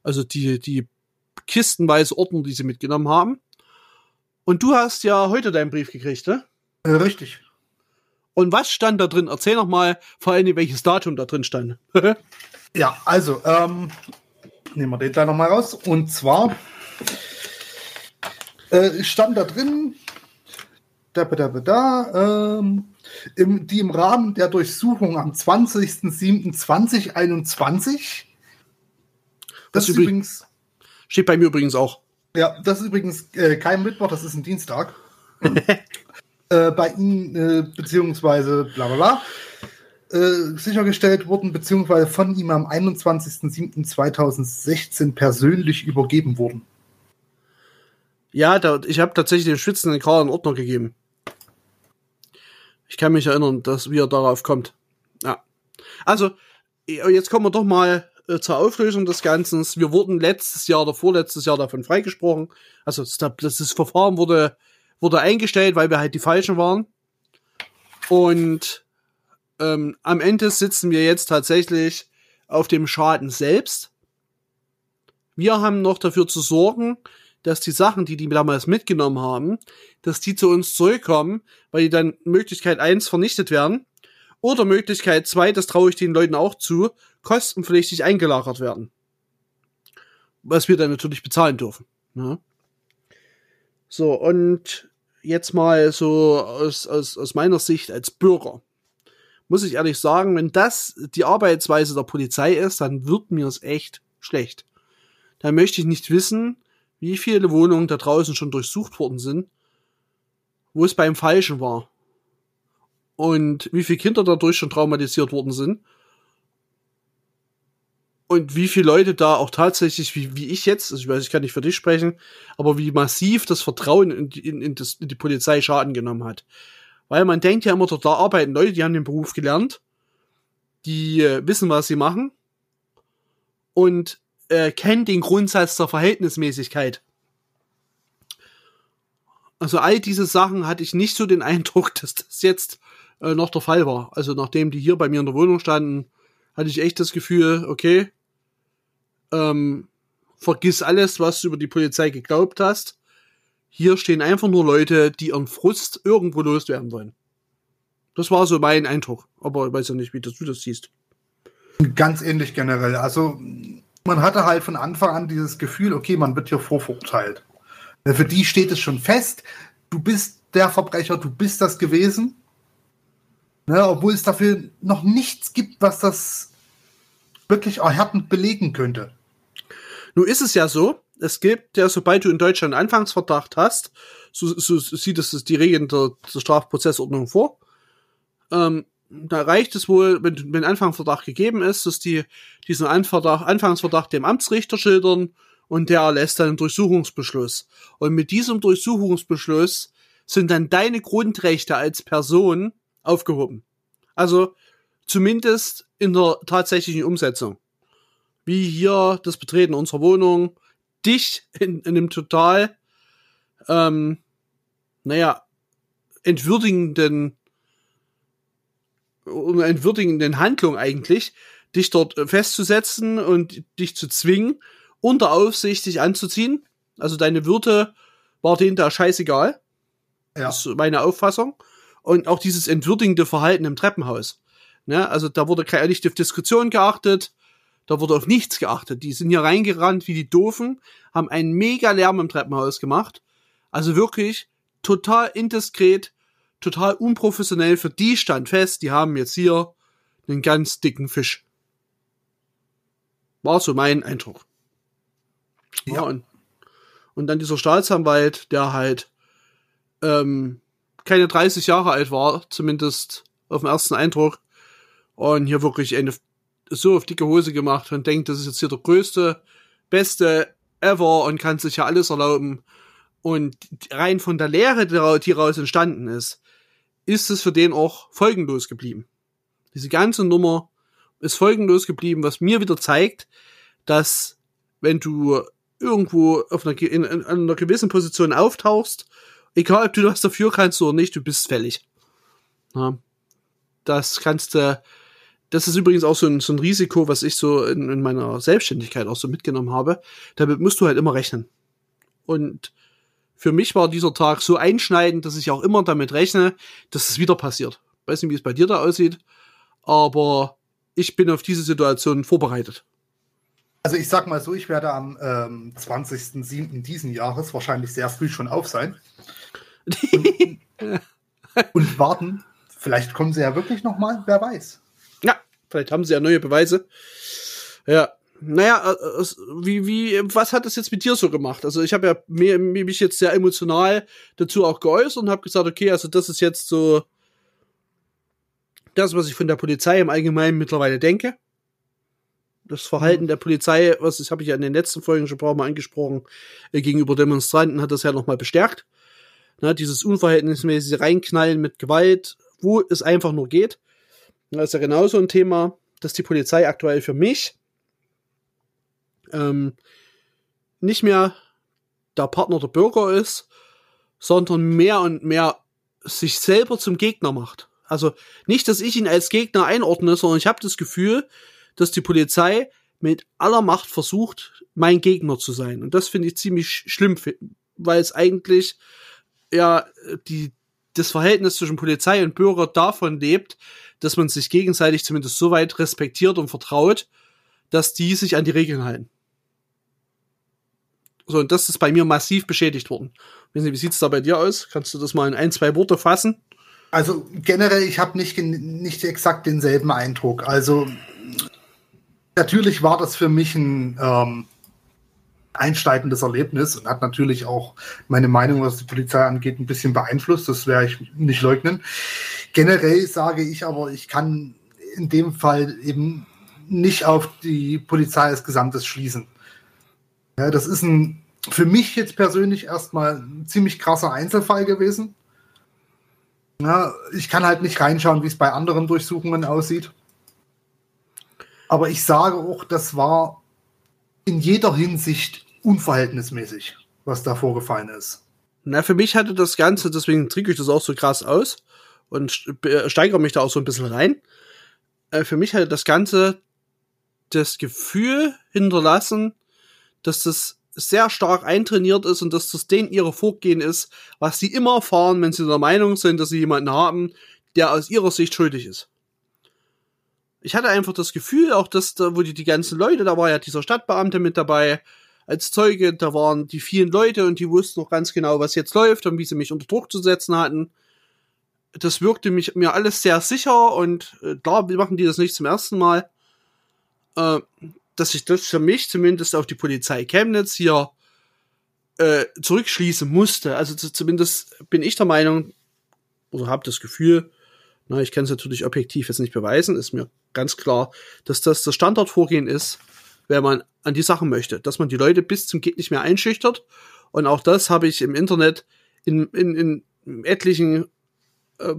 Also die, die kistenweise Ordner, die sie mitgenommen haben. Und du hast ja heute deinen Brief gekriegt, ne? Äh, richtig. Und was stand da drin? Erzähl noch mal vor allem, welches Datum da drin stand. Ja, also, ähm, nehmen wir den da nochmal raus. Und zwar äh, stand da drin, da, da, da, da, ähm, im, die im Rahmen der Durchsuchung am 20.07.2021. Das Das ist übrig- übrigens, Steht bei mir übrigens auch. ja, das ist übrigens äh, kein Mittwoch, das ist ein Dienstag. äh, bei Ihnen, äh, beziehungsweise bla bla bla, äh, sichergestellt wurden, beziehungsweise von ihm am 21.07.2016 persönlich übergeben wurden. Ja, da, ich habe tatsächlich dem schwitzenden Karl einen Ordner gegeben. Ich kann mich erinnern, dass wie er darauf kommt. Ja. Also, jetzt kommen wir doch mal äh, zur Auflösung des Ganzen. Wir wurden letztes Jahr oder vorletztes Jahr davon freigesprochen. Also das, das, das Verfahren wurde, wurde eingestellt, weil wir halt die Falschen waren. Und ähm, am Ende sitzen wir jetzt tatsächlich auf dem Schaden selbst. Wir haben noch dafür zu sorgen, dass die Sachen, die die damals mitgenommen haben, dass die zu uns zurückkommen, weil die dann Möglichkeit eins vernichtet werden oder Möglichkeit zwei, das traue ich den Leuten auch zu, kostenpflichtig eingelagert werden. Was wir dann natürlich bezahlen dürfen. Ne? So, und jetzt mal so aus, aus, aus meiner Sicht als Bürger. Muss ich ehrlich sagen, wenn das die Arbeitsweise der Polizei ist, dann wird mir es echt schlecht. Dann möchte ich nicht wissen, wie viele Wohnungen da draußen schon durchsucht worden sind, wo es beim Falschen war. Und wie viele Kinder dadurch schon traumatisiert worden sind. Und wie viele Leute da auch tatsächlich, wie, wie ich jetzt, also ich weiß, ich kann nicht für dich sprechen, aber wie massiv das Vertrauen in die, in, in, das, in die Polizei Schaden genommen hat. Weil man denkt ja immer, dort da arbeiten Leute, die haben den Beruf gelernt, die äh, wissen, was sie machen und äh, kennen den Grundsatz der Verhältnismäßigkeit. Also all diese Sachen hatte ich nicht so den Eindruck, dass das jetzt äh, noch der Fall war. Also nachdem die hier bei mir in der Wohnung standen, hatte ich echt das Gefühl, okay, ähm, vergiss alles, was du über die Polizei geglaubt hast. Hier stehen einfach nur Leute, die ihren Frust irgendwo loswerden wollen. Das war so mein Eindruck. Aber ich weiß ja nicht, wie du das siehst. Ganz ähnlich generell. Also man hatte halt von Anfang an dieses Gefühl, okay, man wird hier vorverurteilt. Für die steht es schon fest, du bist der Verbrecher, du bist das gewesen. Ne, obwohl es dafür noch nichts gibt, was das wirklich erhärtend belegen könnte. Nun ist es ja so, es gibt ja, sobald du in Deutschland einen Anfangsverdacht hast, so, so sieht es die Regeln der, der Strafprozessordnung vor, ähm, da reicht es wohl, wenn, wenn Anfangsverdacht gegeben ist, dass die diesen Anverdacht, Anfangsverdacht dem Amtsrichter schildern und der erlässt dann einen Durchsuchungsbeschluss. Und mit diesem Durchsuchungsbeschluss sind dann deine Grundrechte als Person aufgehoben. Also zumindest in der tatsächlichen Umsetzung. Wie hier das Betreten unserer Wohnung, dich in, in einem total, ähm, naja, entwürdigenden einer entwürdigenden Handlung eigentlich, dich dort festzusetzen und dich zu zwingen, unter Aufsicht dich anzuziehen. Also deine Würde war denen da scheißegal. Ja. Das ist meine Auffassung. Und auch dieses entwürdigende Verhalten im Treppenhaus. Ne? Also da wurde keine nicht auf Diskussion geachtet, da wurde auf nichts geachtet. Die sind hier reingerannt wie die Doofen, haben einen mega Lärm im Treppenhaus gemacht. Also wirklich total indiskret, total unprofessionell. Für die stand fest, die haben jetzt hier einen ganz dicken Fisch. War so mein Eindruck. Ja. ja und, und dann dieser Staatsanwalt, der halt ähm, keine 30 Jahre alt war, zumindest auf den ersten Eindruck, und hier wirklich eine so auf dicke Hose gemacht und denkt, das ist jetzt hier der größte, beste ever und kann sich ja alles erlauben. Und rein von der Lehre, die daraus entstanden ist, ist es für den auch folgenlos geblieben. Diese ganze Nummer ist folgenlos geblieben, was mir wieder zeigt, dass wenn du irgendwo auf einer, in, in einer gewissen Position auftauchst, egal ob du was dafür kannst oder nicht, du bist fällig. Ja, das kannst du, das ist übrigens auch so ein, so ein Risiko, was ich so in, in meiner Selbstständigkeit auch so mitgenommen habe. Damit musst du halt immer rechnen. Und für mich war dieser Tag so einschneidend, dass ich auch immer damit rechne, dass es wieder passiert. Ich weiß nicht, wie es bei dir da aussieht, aber ich bin auf diese Situation vorbereitet. Also ich sag mal so, ich werde am ähm, 20.07. diesen Jahres wahrscheinlich sehr früh schon auf sein. Und, und warten. Vielleicht kommen sie ja wirklich noch mal, wer weiß. Ja, vielleicht haben sie ja neue Beweise. Ja, naja, äh, wie, wie, was hat das jetzt mit dir so gemacht? Also ich habe ja mir, mich jetzt sehr emotional dazu auch geäußert und habe gesagt, okay, also das ist jetzt so das, was ich von der Polizei im Allgemeinen mittlerweile denke das Verhalten mhm. der Polizei, was das habe ich ja in den letzten Folgen schon ein paar Mal angesprochen, äh, gegenüber Demonstranten hat das ja nochmal bestärkt. Na, dieses unverhältnismäßige Reinknallen mit Gewalt, wo es einfach nur geht. Das ist ja genauso ein Thema, dass die Polizei aktuell für mich ähm, nicht mehr der Partner der Bürger ist, sondern mehr und mehr sich selber zum Gegner macht. Also nicht, dass ich ihn als Gegner einordne, sondern ich habe das Gefühl, dass die Polizei mit aller Macht versucht, mein Gegner zu sein. Und das finde ich ziemlich schlimm, weil es eigentlich ja die, das Verhältnis zwischen Polizei und Bürger davon lebt, dass man sich gegenseitig zumindest so weit respektiert und vertraut, dass die sich an die Regeln halten. So, und das ist bei mir massiv beschädigt worden. Wie sieht's da bei dir aus? Kannst du das mal in ein, zwei Worte fassen? Also generell, ich habe nicht, nicht exakt denselben Eindruck. Also natürlich war das für mich ein ähm, einsteigendes Erlebnis und hat natürlich auch meine Meinung, was die Polizei angeht, ein bisschen beeinflusst. Das werde ich nicht leugnen. Generell sage ich aber, ich kann in dem Fall eben nicht auf die Polizei als Gesamtes schließen. Ja, das ist ein für mich jetzt persönlich erstmal ein ziemlich krasser Einzelfall gewesen. Ja, ich kann halt nicht reinschauen, wie es bei anderen Durchsuchungen aussieht. Aber ich sage auch, das war in jeder Hinsicht unverhältnismäßig, was da vorgefallen ist. Na, für mich hatte das Ganze, deswegen drücke ich das auch so krass aus und steigere mich da auch so ein bisschen rein. Äh, für mich hatte das Ganze das Gefühl hinterlassen, dass das sehr stark eintrainiert ist und dass das denen ihre Vorgehen ist, was sie immer erfahren, wenn sie der Meinung sind, dass sie jemanden haben, der aus ihrer Sicht schuldig ist ich hatte einfach das Gefühl, auch dass da, wo die, die ganzen Leute, da war ja dieser Stadtbeamte mit dabei als Zeuge, da waren die vielen Leute und die wussten noch ganz genau, was jetzt läuft und wie sie mich unter Druck zu setzen hatten. Das wirkte mich mir alles sehr sicher und äh, wir machen die das nicht zum ersten Mal. Äh, dass ich das für mich zumindest auf die Polizei Chemnitz hier äh, zurückschließen musste. Also zumindest bin ich der Meinung, oder habe das Gefühl, na, ich kann es natürlich objektiv jetzt nicht beweisen, ist mir ganz klar, dass das das Standardvorgehen ist, wenn man an die Sachen möchte, dass man die Leute bis zum geht nicht mehr einschüchtert. Und auch das habe ich im Internet in, in, in etlichen äh,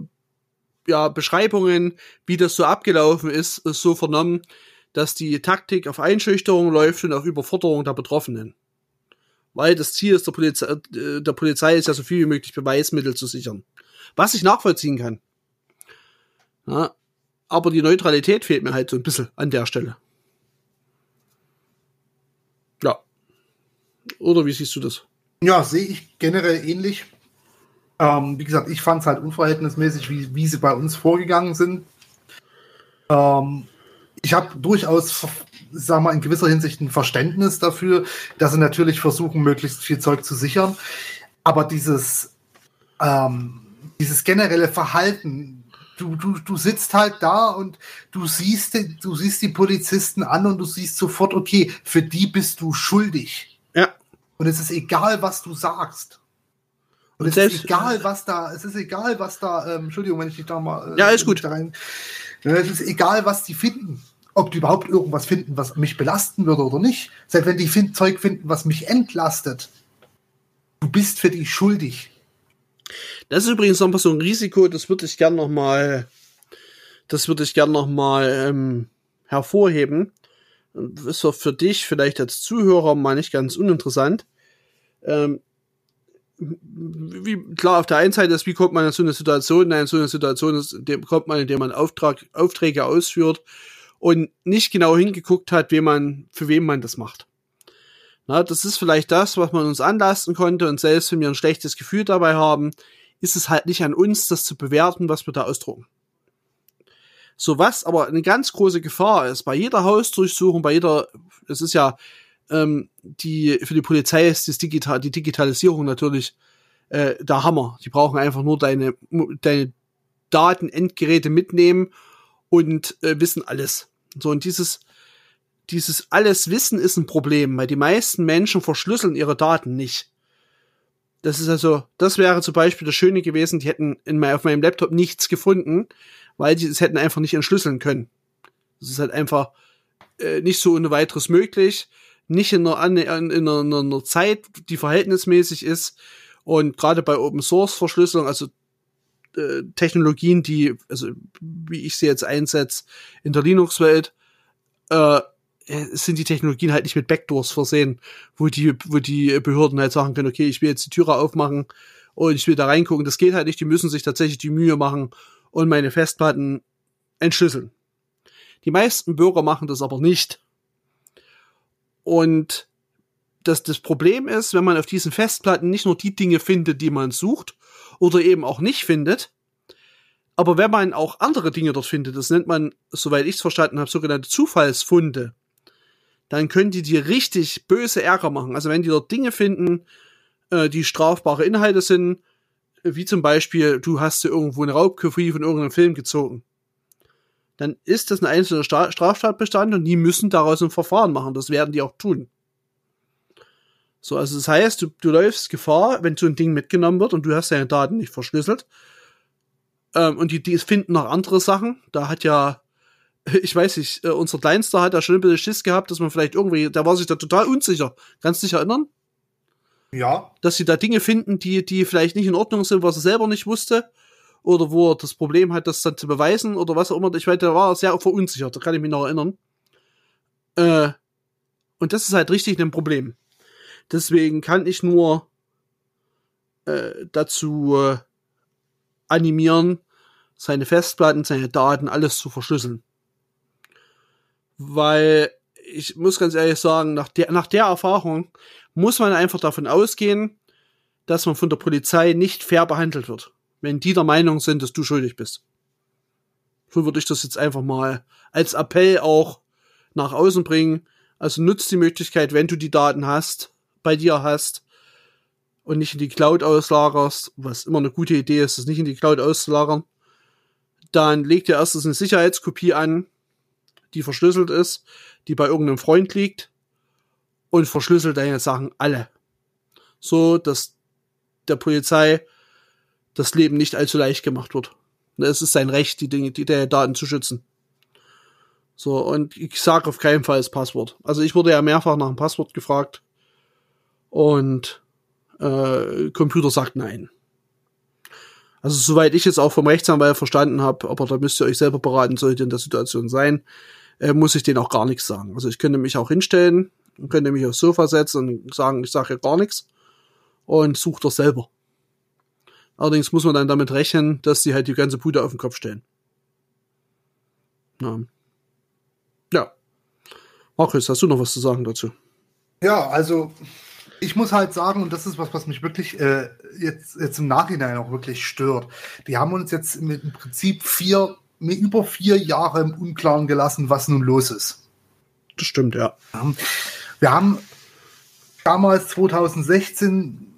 ja, Beschreibungen, wie das so abgelaufen ist, so vernommen, dass die Taktik auf Einschüchterung läuft und auf Überforderung der Betroffenen. Weil das Ziel ist der Polizei, äh, der Polizei ist ja so viel wie möglich Beweismittel zu sichern. Was ich nachvollziehen kann. Ja, aber die Neutralität fehlt mir halt so ein bisschen an der Stelle. Ja. Oder wie siehst du das? Ja, sehe ich generell ähnlich. Ähm, wie gesagt, ich fand es halt unverhältnismäßig, wie, wie sie bei uns vorgegangen sind. Ähm, ich habe durchaus, sag mal, in gewisser Hinsicht ein Verständnis dafür, dass sie natürlich versuchen, möglichst viel Zeug zu sichern. Aber dieses, ähm, dieses generelle Verhalten, du, du, du sitzt halt da und du siehst, du siehst die Polizisten an und du siehst sofort, okay, für die bist du schuldig. Ja. Und es ist egal, was du sagst. Und, und es selbst, ist egal, was da, es ist egal, was da, ähm, Entschuldigung, wenn ich dich da mal. Äh, ja, ist gut. Rein, es ist egal, was die finden. Ob die überhaupt irgendwas finden, was mich belasten würde oder nicht. Selbst wenn die find, Zeug finden, was mich entlastet. Du bist für die schuldig. Das ist übrigens nochmal so ein Risiko, das würde ich gern nochmal, das würde ich gern nochmal ähm, hervorheben. Das ist auch für dich vielleicht als Zuhörer mal nicht ganz uninteressant. Ähm, wie, klar, auf der einen Seite ist, wie kommt man in so eine Situation? Nein, in so eine Situation ist, kommt man, indem man Auftrag, Aufträge ausführt und nicht genau hingeguckt hat, wie man, für wen man das macht. Na, das ist vielleicht das, was man uns anlasten konnte und selbst wenn wir ein schlechtes Gefühl dabei haben, ist es halt nicht an uns, das zu bewerten, was wir da ausdrucken. So was aber eine ganz große Gefahr ist, bei jeder Hausdurchsuchung, bei jeder, es ist ja, ähm, die, für die Polizei ist das Digital, die Digitalisierung natürlich äh, der Hammer. Die brauchen einfach nur deine, deine Daten, Endgeräte mitnehmen und äh, wissen alles. So, und dieses, dieses alles Wissen ist ein Problem, weil die meisten Menschen verschlüsseln ihre Daten nicht. Das ist also, das wäre zum Beispiel das Schöne gewesen, die hätten in mein, auf meinem Laptop nichts gefunden, weil die es hätten einfach nicht entschlüsseln können. Das ist halt einfach äh, nicht so ohne weiteres möglich, nicht in einer, in einer, in einer Zeit, die verhältnismäßig ist und gerade bei Open Source Verschlüsselung, also äh, Technologien, die, also wie ich sie jetzt einsetze in der Linux-Welt, äh, sind die Technologien halt nicht mit Backdoors versehen, wo die, wo die Behörden halt sagen können, okay, ich will jetzt die Türe aufmachen und ich will da reingucken. Das geht halt nicht. Die müssen sich tatsächlich die Mühe machen und meine Festplatten entschlüsseln. Die meisten Bürger machen das aber nicht. Und das, das Problem ist, wenn man auf diesen Festplatten nicht nur die Dinge findet, die man sucht, oder eben auch nicht findet, aber wenn man auch andere Dinge dort findet, das nennt man, soweit ich es verstanden habe, sogenannte Zufallsfunde, dann können die dir richtig böse Ärger machen. Also wenn die dort Dinge finden, äh, die strafbare Inhalte sind, wie zum Beispiel, du hast dir irgendwo eine Raubkopie von irgendeinem Film gezogen, dann ist das ein einzelner Sta Straftatbestand und die müssen daraus ein Verfahren machen. Das werden die auch tun. So, also das heißt, du, du läufst Gefahr, wenn so ein Ding mitgenommen wird und du hast deine Daten nicht verschlüsselt. Ähm, und die, die finden noch andere Sachen. Da hat ja ich weiß nicht, äh, unser Kleinster hat da schon ein bisschen Schiss gehabt, dass man vielleicht irgendwie, der war sich da total unsicher. Kannst du dich erinnern? Ja. Dass sie da Dinge finden, die, die vielleicht nicht in Ordnung sind, was er selber nicht wusste. Oder wo er das Problem hat, das dann zu beweisen oder was auch immer. Ich weiß, der war sehr verunsichert, da kann ich mich noch erinnern. Äh, und das ist halt richtig ein Problem. Deswegen kann ich nur äh, dazu äh, animieren, seine Festplatten, seine Daten, alles zu verschlüsseln weil ich muss ganz ehrlich sagen, nach der, nach der Erfahrung muss man einfach davon ausgehen, dass man von der Polizei nicht fair behandelt wird, wenn die der Meinung sind, dass du schuldig bist. So würde ich das jetzt einfach mal als Appell auch nach außen bringen. Also nutzt die Möglichkeit, wenn du die Daten hast, bei dir hast und nicht in die Cloud auslagerst, was immer eine gute Idee ist, das nicht in die Cloud auszulagern, dann leg dir erstens eine Sicherheitskopie an, die verschlüsselt ist, die bei irgendeinem Freund liegt und verschlüsselt deine Sachen alle. So, dass der Polizei das Leben nicht allzu leicht gemacht wird. Es ist sein Recht, die Dinge, die der Daten zu schützen. So, und ich sage auf keinen Fall das Passwort. Also ich wurde ja mehrfach nach dem Passwort gefragt und äh, Computer sagt nein. Also soweit ich jetzt auch vom Rechtsanwalt verstanden habe, aber da müsst ihr euch selber beraten, sollte in der Situation sein, äh, muss ich denen auch gar nichts sagen. Also ich könnte mich auch hinstellen und könnte mich aufs Sofa setzen und sagen, ich sage ja gar nichts und suche das selber. Allerdings muss man dann damit rechnen, dass sie halt die ganze Bude auf den Kopf stellen. Ja. ja. Markus, hast du noch was zu sagen dazu? Ja, also ich muss halt sagen, und das ist was, was mich wirklich äh, jetzt, jetzt im Nachhinein auch wirklich stört. Die haben uns jetzt im, im Prinzip vier, über vier Jahre im Unklaren gelassen, was nun los ist. Das stimmt, ja. Wir haben damals 2016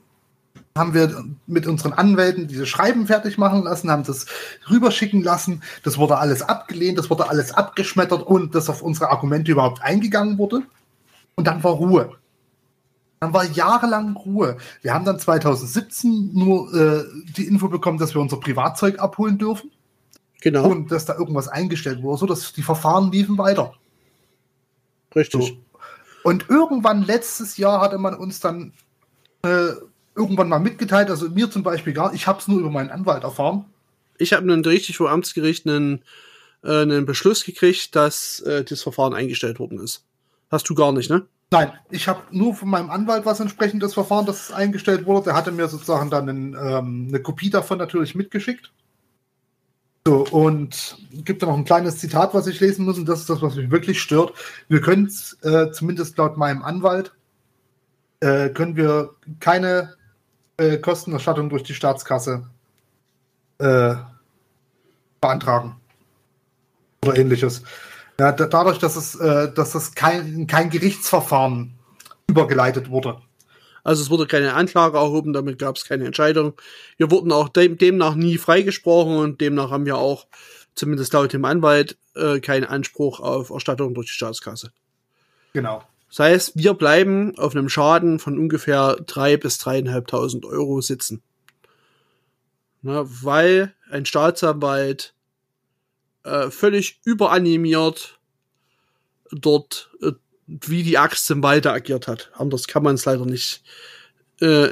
haben wir mit unseren Anwälten diese Schreiben fertig machen lassen, haben das rüberschicken lassen. Das wurde alles abgelehnt, das wurde alles abgeschmettert und dass auf unsere Argumente überhaupt eingegangen wurde. Und dann war Ruhe. Dann war jahrelang Ruhe. Wir haben dann 2017 nur äh, die Info bekommen, dass wir unser Privatzeug abholen dürfen. Genau. Und dass da irgendwas eingestellt wurde, so dass die Verfahren liefen weiter. Richtig. So. Und irgendwann letztes Jahr hatte man uns dann äh, irgendwann mal mitgeteilt, also mir zum Beispiel gar, ich habe es nur über meinen Anwalt erfahren. Ich habe einen richtig vor Amtsgericht einen, äh, einen Beschluss gekriegt, dass äh, das Verfahren eingestellt worden ist. Hast du gar nicht, ne? Nein, ich habe nur von meinem Anwalt was entsprechend das Verfahren, das eingestellt wurde. Der hatte mir sozusagen dann einen, ähm, eine Kopie davon natürlich mitgeschickt. So, und gibt da noch ein kleines Zitat, was ich lesen muss, und das ist das, was mich wirklich stört. Wir können äh, zumindest laut meinem Anwalt, äh, können wir keine äh, Kostenerstattung durch die Staatskasse äh, beantragen. Oder ähnliches. Ja, dadurch, dass es, äh, dass es kein, kein Gerichtsverfahren übergeleitet wurde. Also es wurde keine Anklage erhoben, damit gab es keine Entscheidung. Wir wurden auch dem, demnach nie freigesprochen und demnach haben wir auch, zumindest laut dem Anwalt, äh, keinen Anspruch auf Erstattung durch die Staatskasse. Genau. Das heißt, wir bleiben auf einem Schaden von ungefähr drei bis dreieinhalbtausend Euro sitzen. Na, weil ein Staatsanwalt äh, völlig überanimiert dort äh, wie die Axt im Walde agiert hat. Anders kann man es leider nicht, äh,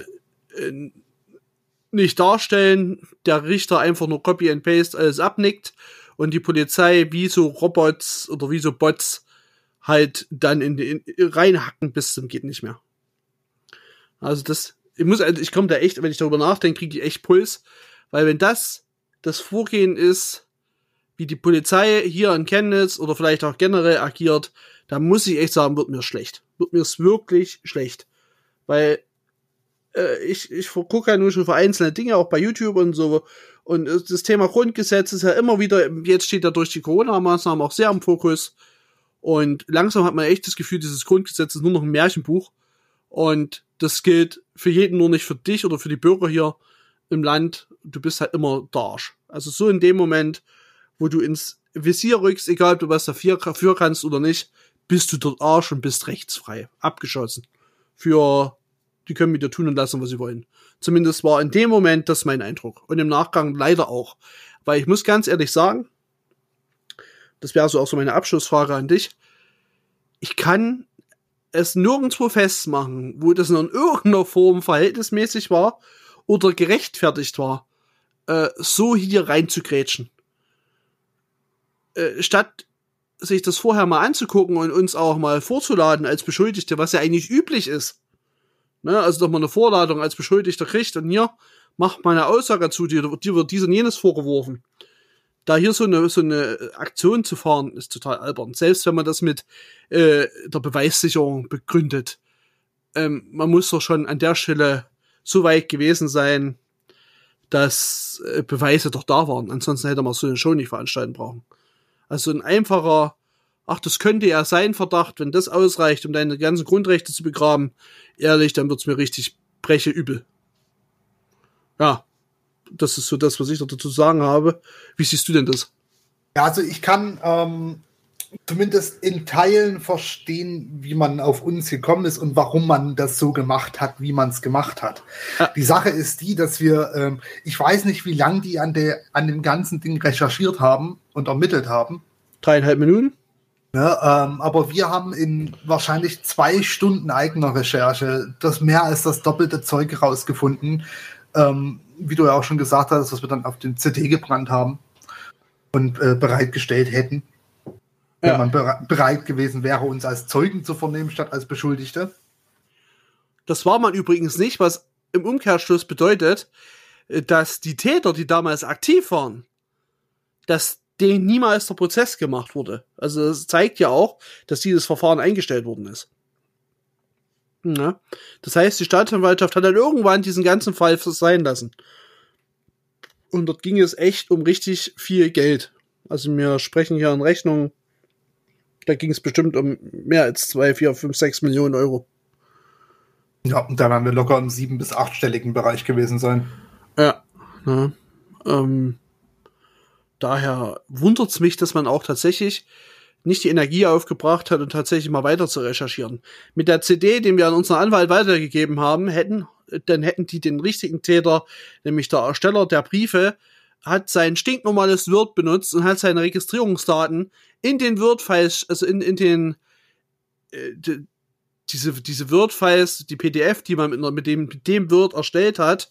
nicht darstellen. Der Richter einfach nur Copy and Paste alles abnickt und die Polizei wie so Robots oder wie so Bots halt dann in, in reinhacken bis zum geht nicht mehr. Also das, ich muss, also ich komme da echt, wenn ich darüber nachdenke, kriege ich echt Puls, weil wenn das das Vorgehen ist, wie die Polizei hier in Chemnitz oder vielleicht auch generell agiert, da muss ich echt sagen, wird mir schlecht. Wird mir es wirklich schlecht. Weil äh, ich, ich gucke ja nur schon für einzelne Dinge, auch bei YouTube und so. Und das Thema Grundgesetz ist ja immer wieder, jetzt steht ja durch die Corona-Maßnahmen auch sehr im Fokus. Und langsam hat man echt das Gefühl, dieses Grundgesetz ist nur noch ein Märchenbuch. Und das gilt für jeden, nur nicht für dich oder für die Bürger hier im Land. Du bist halt immer der Arsch. Also so in dem Moment, wo du ins Visier rückst, egal ob du was dafür kannst oder nicht, bist du dort Arsch und bist rechtsfrei. Abgeschossen. Für, die können mit dir tun und lassen, was sie wollen. Zumindest war in dem Moment das mein Eindruck. Und im Nachgang leider auch. Weil ich muss ganz ehrlich sagen, das wäre so auch so meine Abschlussfrage an dich. Ich kann es nirgendwo festmachen, wo das in irgendeiner Form verhältnismäßig war oder gerechtfertigt war, äh, so hier reinzugrätschen. Äh, statt sich das vorher mal anzugucken und uns auch mal vorzuladen als Beschuldigte, was ja eigentlich üblich ist. Ne? Also, dass man eine Vorladung als Beschuldigter kriegt und hier macht man eine Aussage zu, dir, dir wird dies und jenes vorgeworfen. Da hier so eine, so eine Aktion zu fahren, ist total albern. Selbst wenn man das mit äh, der Beweissicherung begründet. Ähm, man muss doch schon an der Stelle so weit gewesen sein, dass äh, Beweise doch da waren. Ansonsten hätte man so eine Show nicht veranstalten brauchen. Also ein einfacher, ach, das könnte ja sein Verdacht, wenn das ausreicht, um deine ganzen Grundrechte zu begraben, ehrlich, dann wird's mir richtig breche übel. Ja, das ist so das, was ich dazu sagen habe. Wie siehst du denn das? Ja, also ich kann ähm, zumindest in Teilen verstehen, wie man auf uns gekommen ist und warum man das so gemacht hat, wie man es gemacht hat. Ja. Die Sache ist die, dass wir, ähm, ich weiß nicht, wie lange die an, der, an dem ganzen Ding recherchiert haben und ermittelt haben. Dreieinhalb Minuten? Ja, ähm, aber wir haben in wahrscheinlich zwei Stunden eigener Recherche das mehr als das doppelte Zeug herausgefunden. Ähm, wie du ja auch schon gesagt hast, was wir dann auf den CD gebrannt haben und äh, bereitgestellt hätten ja. wenn man bereit gewesen wäre, uns als Zeugen zu vernehmen, statt als Beschuldigte. Das war man übrigens nicht, was im Umkehrschluss bedeutet, äh, dass die Täter, die damals aktiv waren, dass denen niemals der Prozess gemacht wurde. Also das zeigt ja auch, dass dieses Verfahren eingestellt worden ist. Ja. Das heißt, die Staatsanwaltschaft hat dann irgendwann diesen ganzen Fall sein lassen. Und dort ging es echt um richtig viel Geld. Also wir sprechen hier an Rechnungen, da ging es bestimmt um mehr als zwei, vier, fünf, sechs Millionen Euro. Ja, und dann werden wir locker im sieben- bis achtstelligen Bereich gewesen sein. Ja. ja ähm, daher wundert es mich, dass man auch tatsächlich nicht die Energie aufgebracht hat und tatsächlich mal weiter zu recherchieren. Mit der CD, den wir an unseren Anwalt weitergegeben haben, hätten, dann hätten die den richtigen Täter, nämlich der Ersteller der Briefe, hat sein stinknormales Word benutzt und hat seine Registrierungsdaten in den Word-Files, also in, in den, äh, die, diese, diese Word-Files, die PDF, die man mit, mit dem, mit dem Word erstellt hat,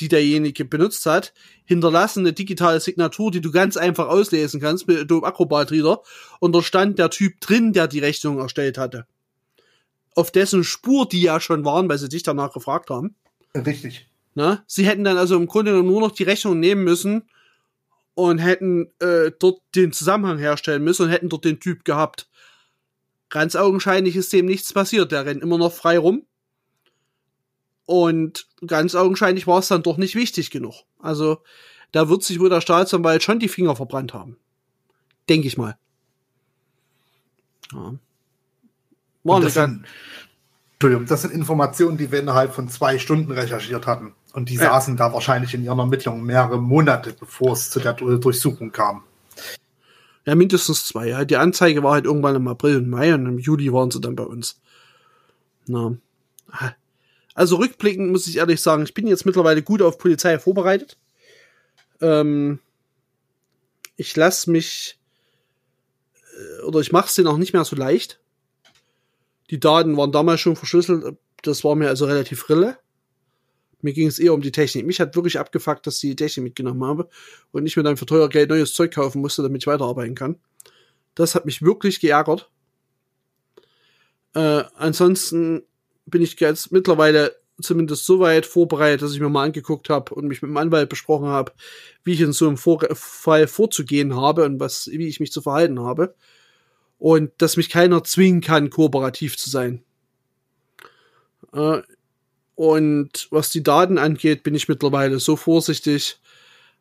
die derjenige benutzt hat, hinterlassen eine digitale Signatur, die du ganz einfach auslesen kannst mit Adobe Acrobat Reader. Und da stand der Typ drin, der die Rechnung erstellt hatte. Auf dessen Spur die ja schon waren, weil sie dich danach gefragt haben. Richtig. Na? Sie hätten dann also im Grunde nur noch die Rechnung nehmen müssen und hätten äh, dort den Zusammenhang herstellen müssen und hätten dort den Typ gehabt. Ganz augenscheinlich ist dem nichts passiert. Der rennt immer noch frei rum. Und ganz augenscheinlich war es dann doch nicht wichtig genug. Also da wird sich wohl der Staatsanwalt schon die Finger verbrannt haben. Denke ich mal. Ja. War das, sind, Entschuldigung, das sind Informationen, die wir innerhalb von zwei Stunden recherchiert hatten. Und die ja. saßen da wahrscheinlich in ihren Ermittlungen mehrere Monate, bevor es zu der Durchsuchung kam. Ja, mindestens zwei. Ja. Die Anzeige war halt irgendwann im April und Mai und im Juli waren sie dann bei uns. Na. Also rückblickend muss ich ehrlich sagen, ich bin jetzt mittlerweile gut auf Polizei vorbereitet. Ähm, ich lasse mich äh, oder ich mache es denen auch nicht mehr so leicht. Die Daten waren damals schon verschlüsselt, das war mir also relativ rille. Mir ging es eher um die Technik. Mich hat wirklich abgefuckt, dass die Technik mitgenommen habe und ich mir dann für teuer Geld neues Zeug kaufen musste, damit ich weiterarbeiten kann. Das hat mich wirklich geärgert. Äh, ansonsten bin ich jetzt mittlerweile zumindest so weit vorbereitet, dass ich mir mal angeguckt habe und mich mit dem Anwalt besprochen habe, wie ich in so einem Vor Fall vorzugehen habe und was, wie ich mich zu verhalten habe. Und dass mich keiner zwingen kann, kooperativ zu sein. Äh, und was die Daten angeht, bin ich mittlerweile so vorsichtig,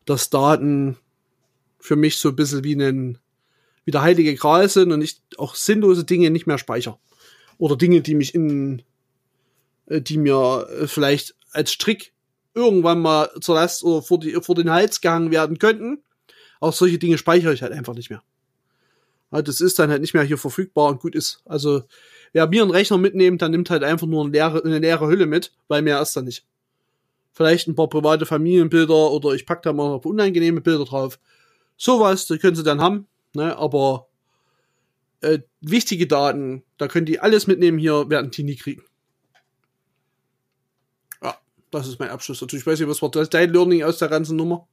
dass Daten für mich so ein bisschen wie ein, wie der heilige Gral sind und ich auch sinnlose Dinge nicht mehr speichere. Oder Dinge, die mich in äh, die mir äh, vielleicht als Strick irgendwann mal zur Last oder vor, die, vor den Hals gehangen werden könnten. Auch solche Dinge speichere ich halt einfach nicht mehr. das ist dann halt nicht mehr hier verfügbar und gut ist. Also, wer mir einen Rechner mitnimmt, dann nimmt halt einfach nur eine leere, eine leere Hülle mit, weil mehr ist da nicht. Vielleicht ein paar private Familienbilder oder ich pack da mal noch unangenehme Bilder drauf. Sowas, die können sie dann haben, ne, aber äh, wichtige Daten, da können die alles mitnehmen hier, werden die nie kriegen. Das ist mein Abschluss dazu. Ich weiß nicht, was war dein Learning aus der ganzen Nummer?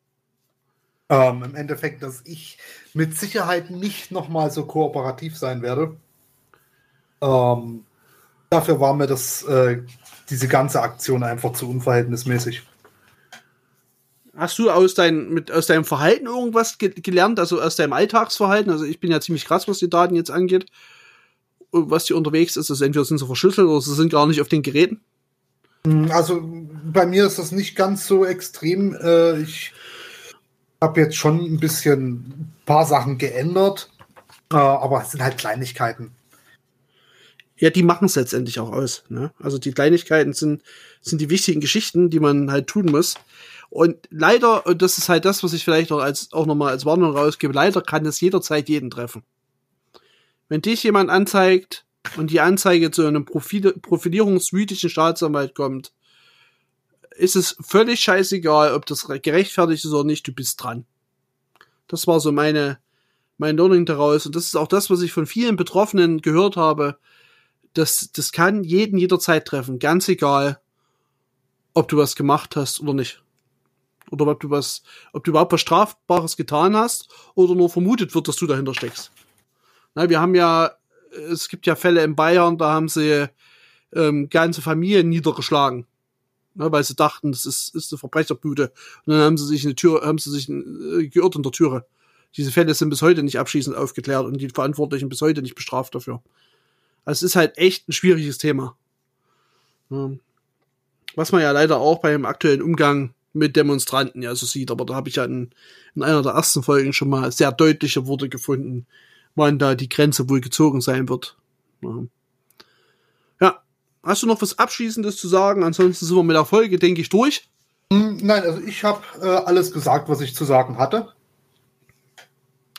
Ähm, Im Endeffekt, dass ich mit Sicherheit nicht nochmal so kooperativ sein werde. Ähm, dafür war mir das, äh, diese ganze Aktion einfach zu unverhältnismäßig. Hast du aus, dein, mit, aus deinem Verhalten irgendwas ge gelernt, also aus deinem Alltagsverhalten? Also ich bin ja ziemlich krass, was die Daten jetzt angeht. Was hier unterwegs ist, also entweder sind sie verschlüsselt oder sie sind gar nicht auf den Geräten. Hm, also bei mir ist das nicht ganz so extrem. Äh, ich habe jetzt schon ein bisschen ein paar Sachen geändert, äh, aber es sind halt Kleinigkeiten. Ja, die machen es letztendlich auch aus. Ne? Also die Kleinigkeiten sind, sind die wichtigen Geschichten, die man halt tun muss. Und leider, und das ist halt das, was ich vielleicht auch, als, auch nochmal als Warnung rausgebe, leider kann es jederzeit jeden treffen. Wenn dich jemand anzeigt, und die Anzeige zu einem Profil profilierungswütigen Staatsanwalt kommt, ist es völlig scheißegal, ob das gerechtfertigt ist oder nicht, du bist dran. Das war so meine, mein Learning daraus. Und das ist auch das, was ich von vielen Betroffenen gehört habe. Das, das kann jeden jederzeit treffen. Ganz egal, ob du was gemacht hast oder nicht. Oder ob du was, ob du überhaupt was Strafbares getan hast oder nur vermutet wird, dass du dahinter steckst. Na, wir haben ja es gibt ja Fälle in Bayern, da haben sie ähm, ganze Familien niedergeschlagen. Ne, weil sie dachten, das ist, ist eine Verbrecherbude. Und dann haben sie sich eine Tür, haben sie sich äh, geirrt in der Türe. Diese Fälle sind bis heute nicht abschließend aufgeklärt und die Verantwortlichen bis heute nicht bestraft dafür. Also es ist halt echt ein schwieriges Thema. Ja. Was man ja leider auch beim aktuellen Umgang mit Demonstranten ja so sieht, aber da habe ich ja in, in einer der ersten Folgen schon mal sehr deutliche Worte gefunden, wann da die Grenze wohl gezogen sein wird. Ja. ja. Hast du noch was Abschließendes zu sagen? Ansonsten sind wir mit der Folge, denke ich, durch. Hm, nein, also ich habe äh, alles gesagt, was ich zu sagen hatte.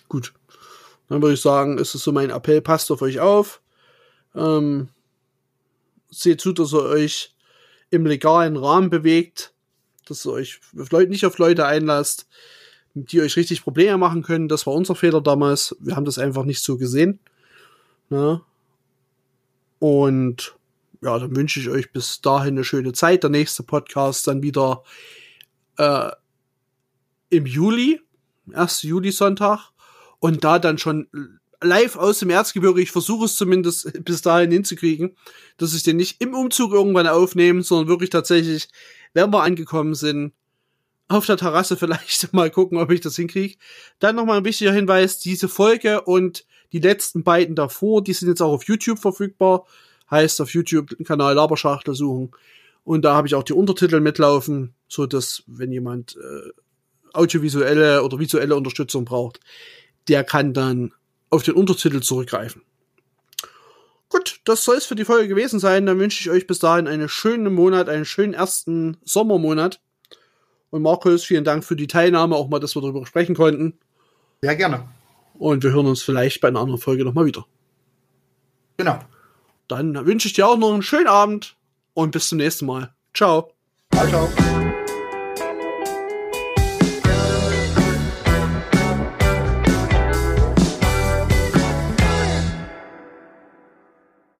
Gut. Dann würde ich sagen, ist es so mein Appell, passt auf euch auf. Ähm, seht zu, dass ihr euch im legalen Rahmen bewegt, dass ihr euch nicht auf Leute einlasst, die euch richtig Probleme machen können. Das war unser Fehler damals. Wir haben das einfach nicht so gesehen. Ne? Und ja, dann wünsche ich euch bis dahin eine schöne Zeit. Der nächste Podcast dann wieder äh, im Juli, 1. Juli Sonntag. Und da dann schon live aus dem Erzgebirge. Ich versuche es zumindest bis dahin hinzukriegen, dass ich den nicht im Umzug irgendwann aufnehme, sondern wirklich tatsächlich, wenn wir angekommen sind, auf der Terrasse vielleicht mal gucken, ob ich das hinkriege. Dann nochmal ein wichtiger Hinweis, diese Folge und die letzten beiden davor, die sind jetzt auch auf YouTube verfügbar. Heißt auf YouTube den Kanal Laberschachtel suchen. Und da habe ich auch die Untertitel mitlaufen, so dass wenn jemand äh, audiovisuelle oder visuelle Unterstützung braucht, der kann dann auf den Untertitel zurückgreifen. Gut, das soll es für die Folge gewesen sein. Dann wünsche ich euch bis dahin einen schönen Monat, einen schönen ersten Sommermonat. Und Markus, vielen Dank für die Teilnahme, auch mal, dass wir darüber sprechen konnten. Sehr gerne. Und wir hören uns vielleicht bei einer anderen Folge nochmal wieder. Genau. Dann wünsche ich dir auch noch einen schönen Abend und bis zum nächsten Mal. Ciao. Ciao, ciao.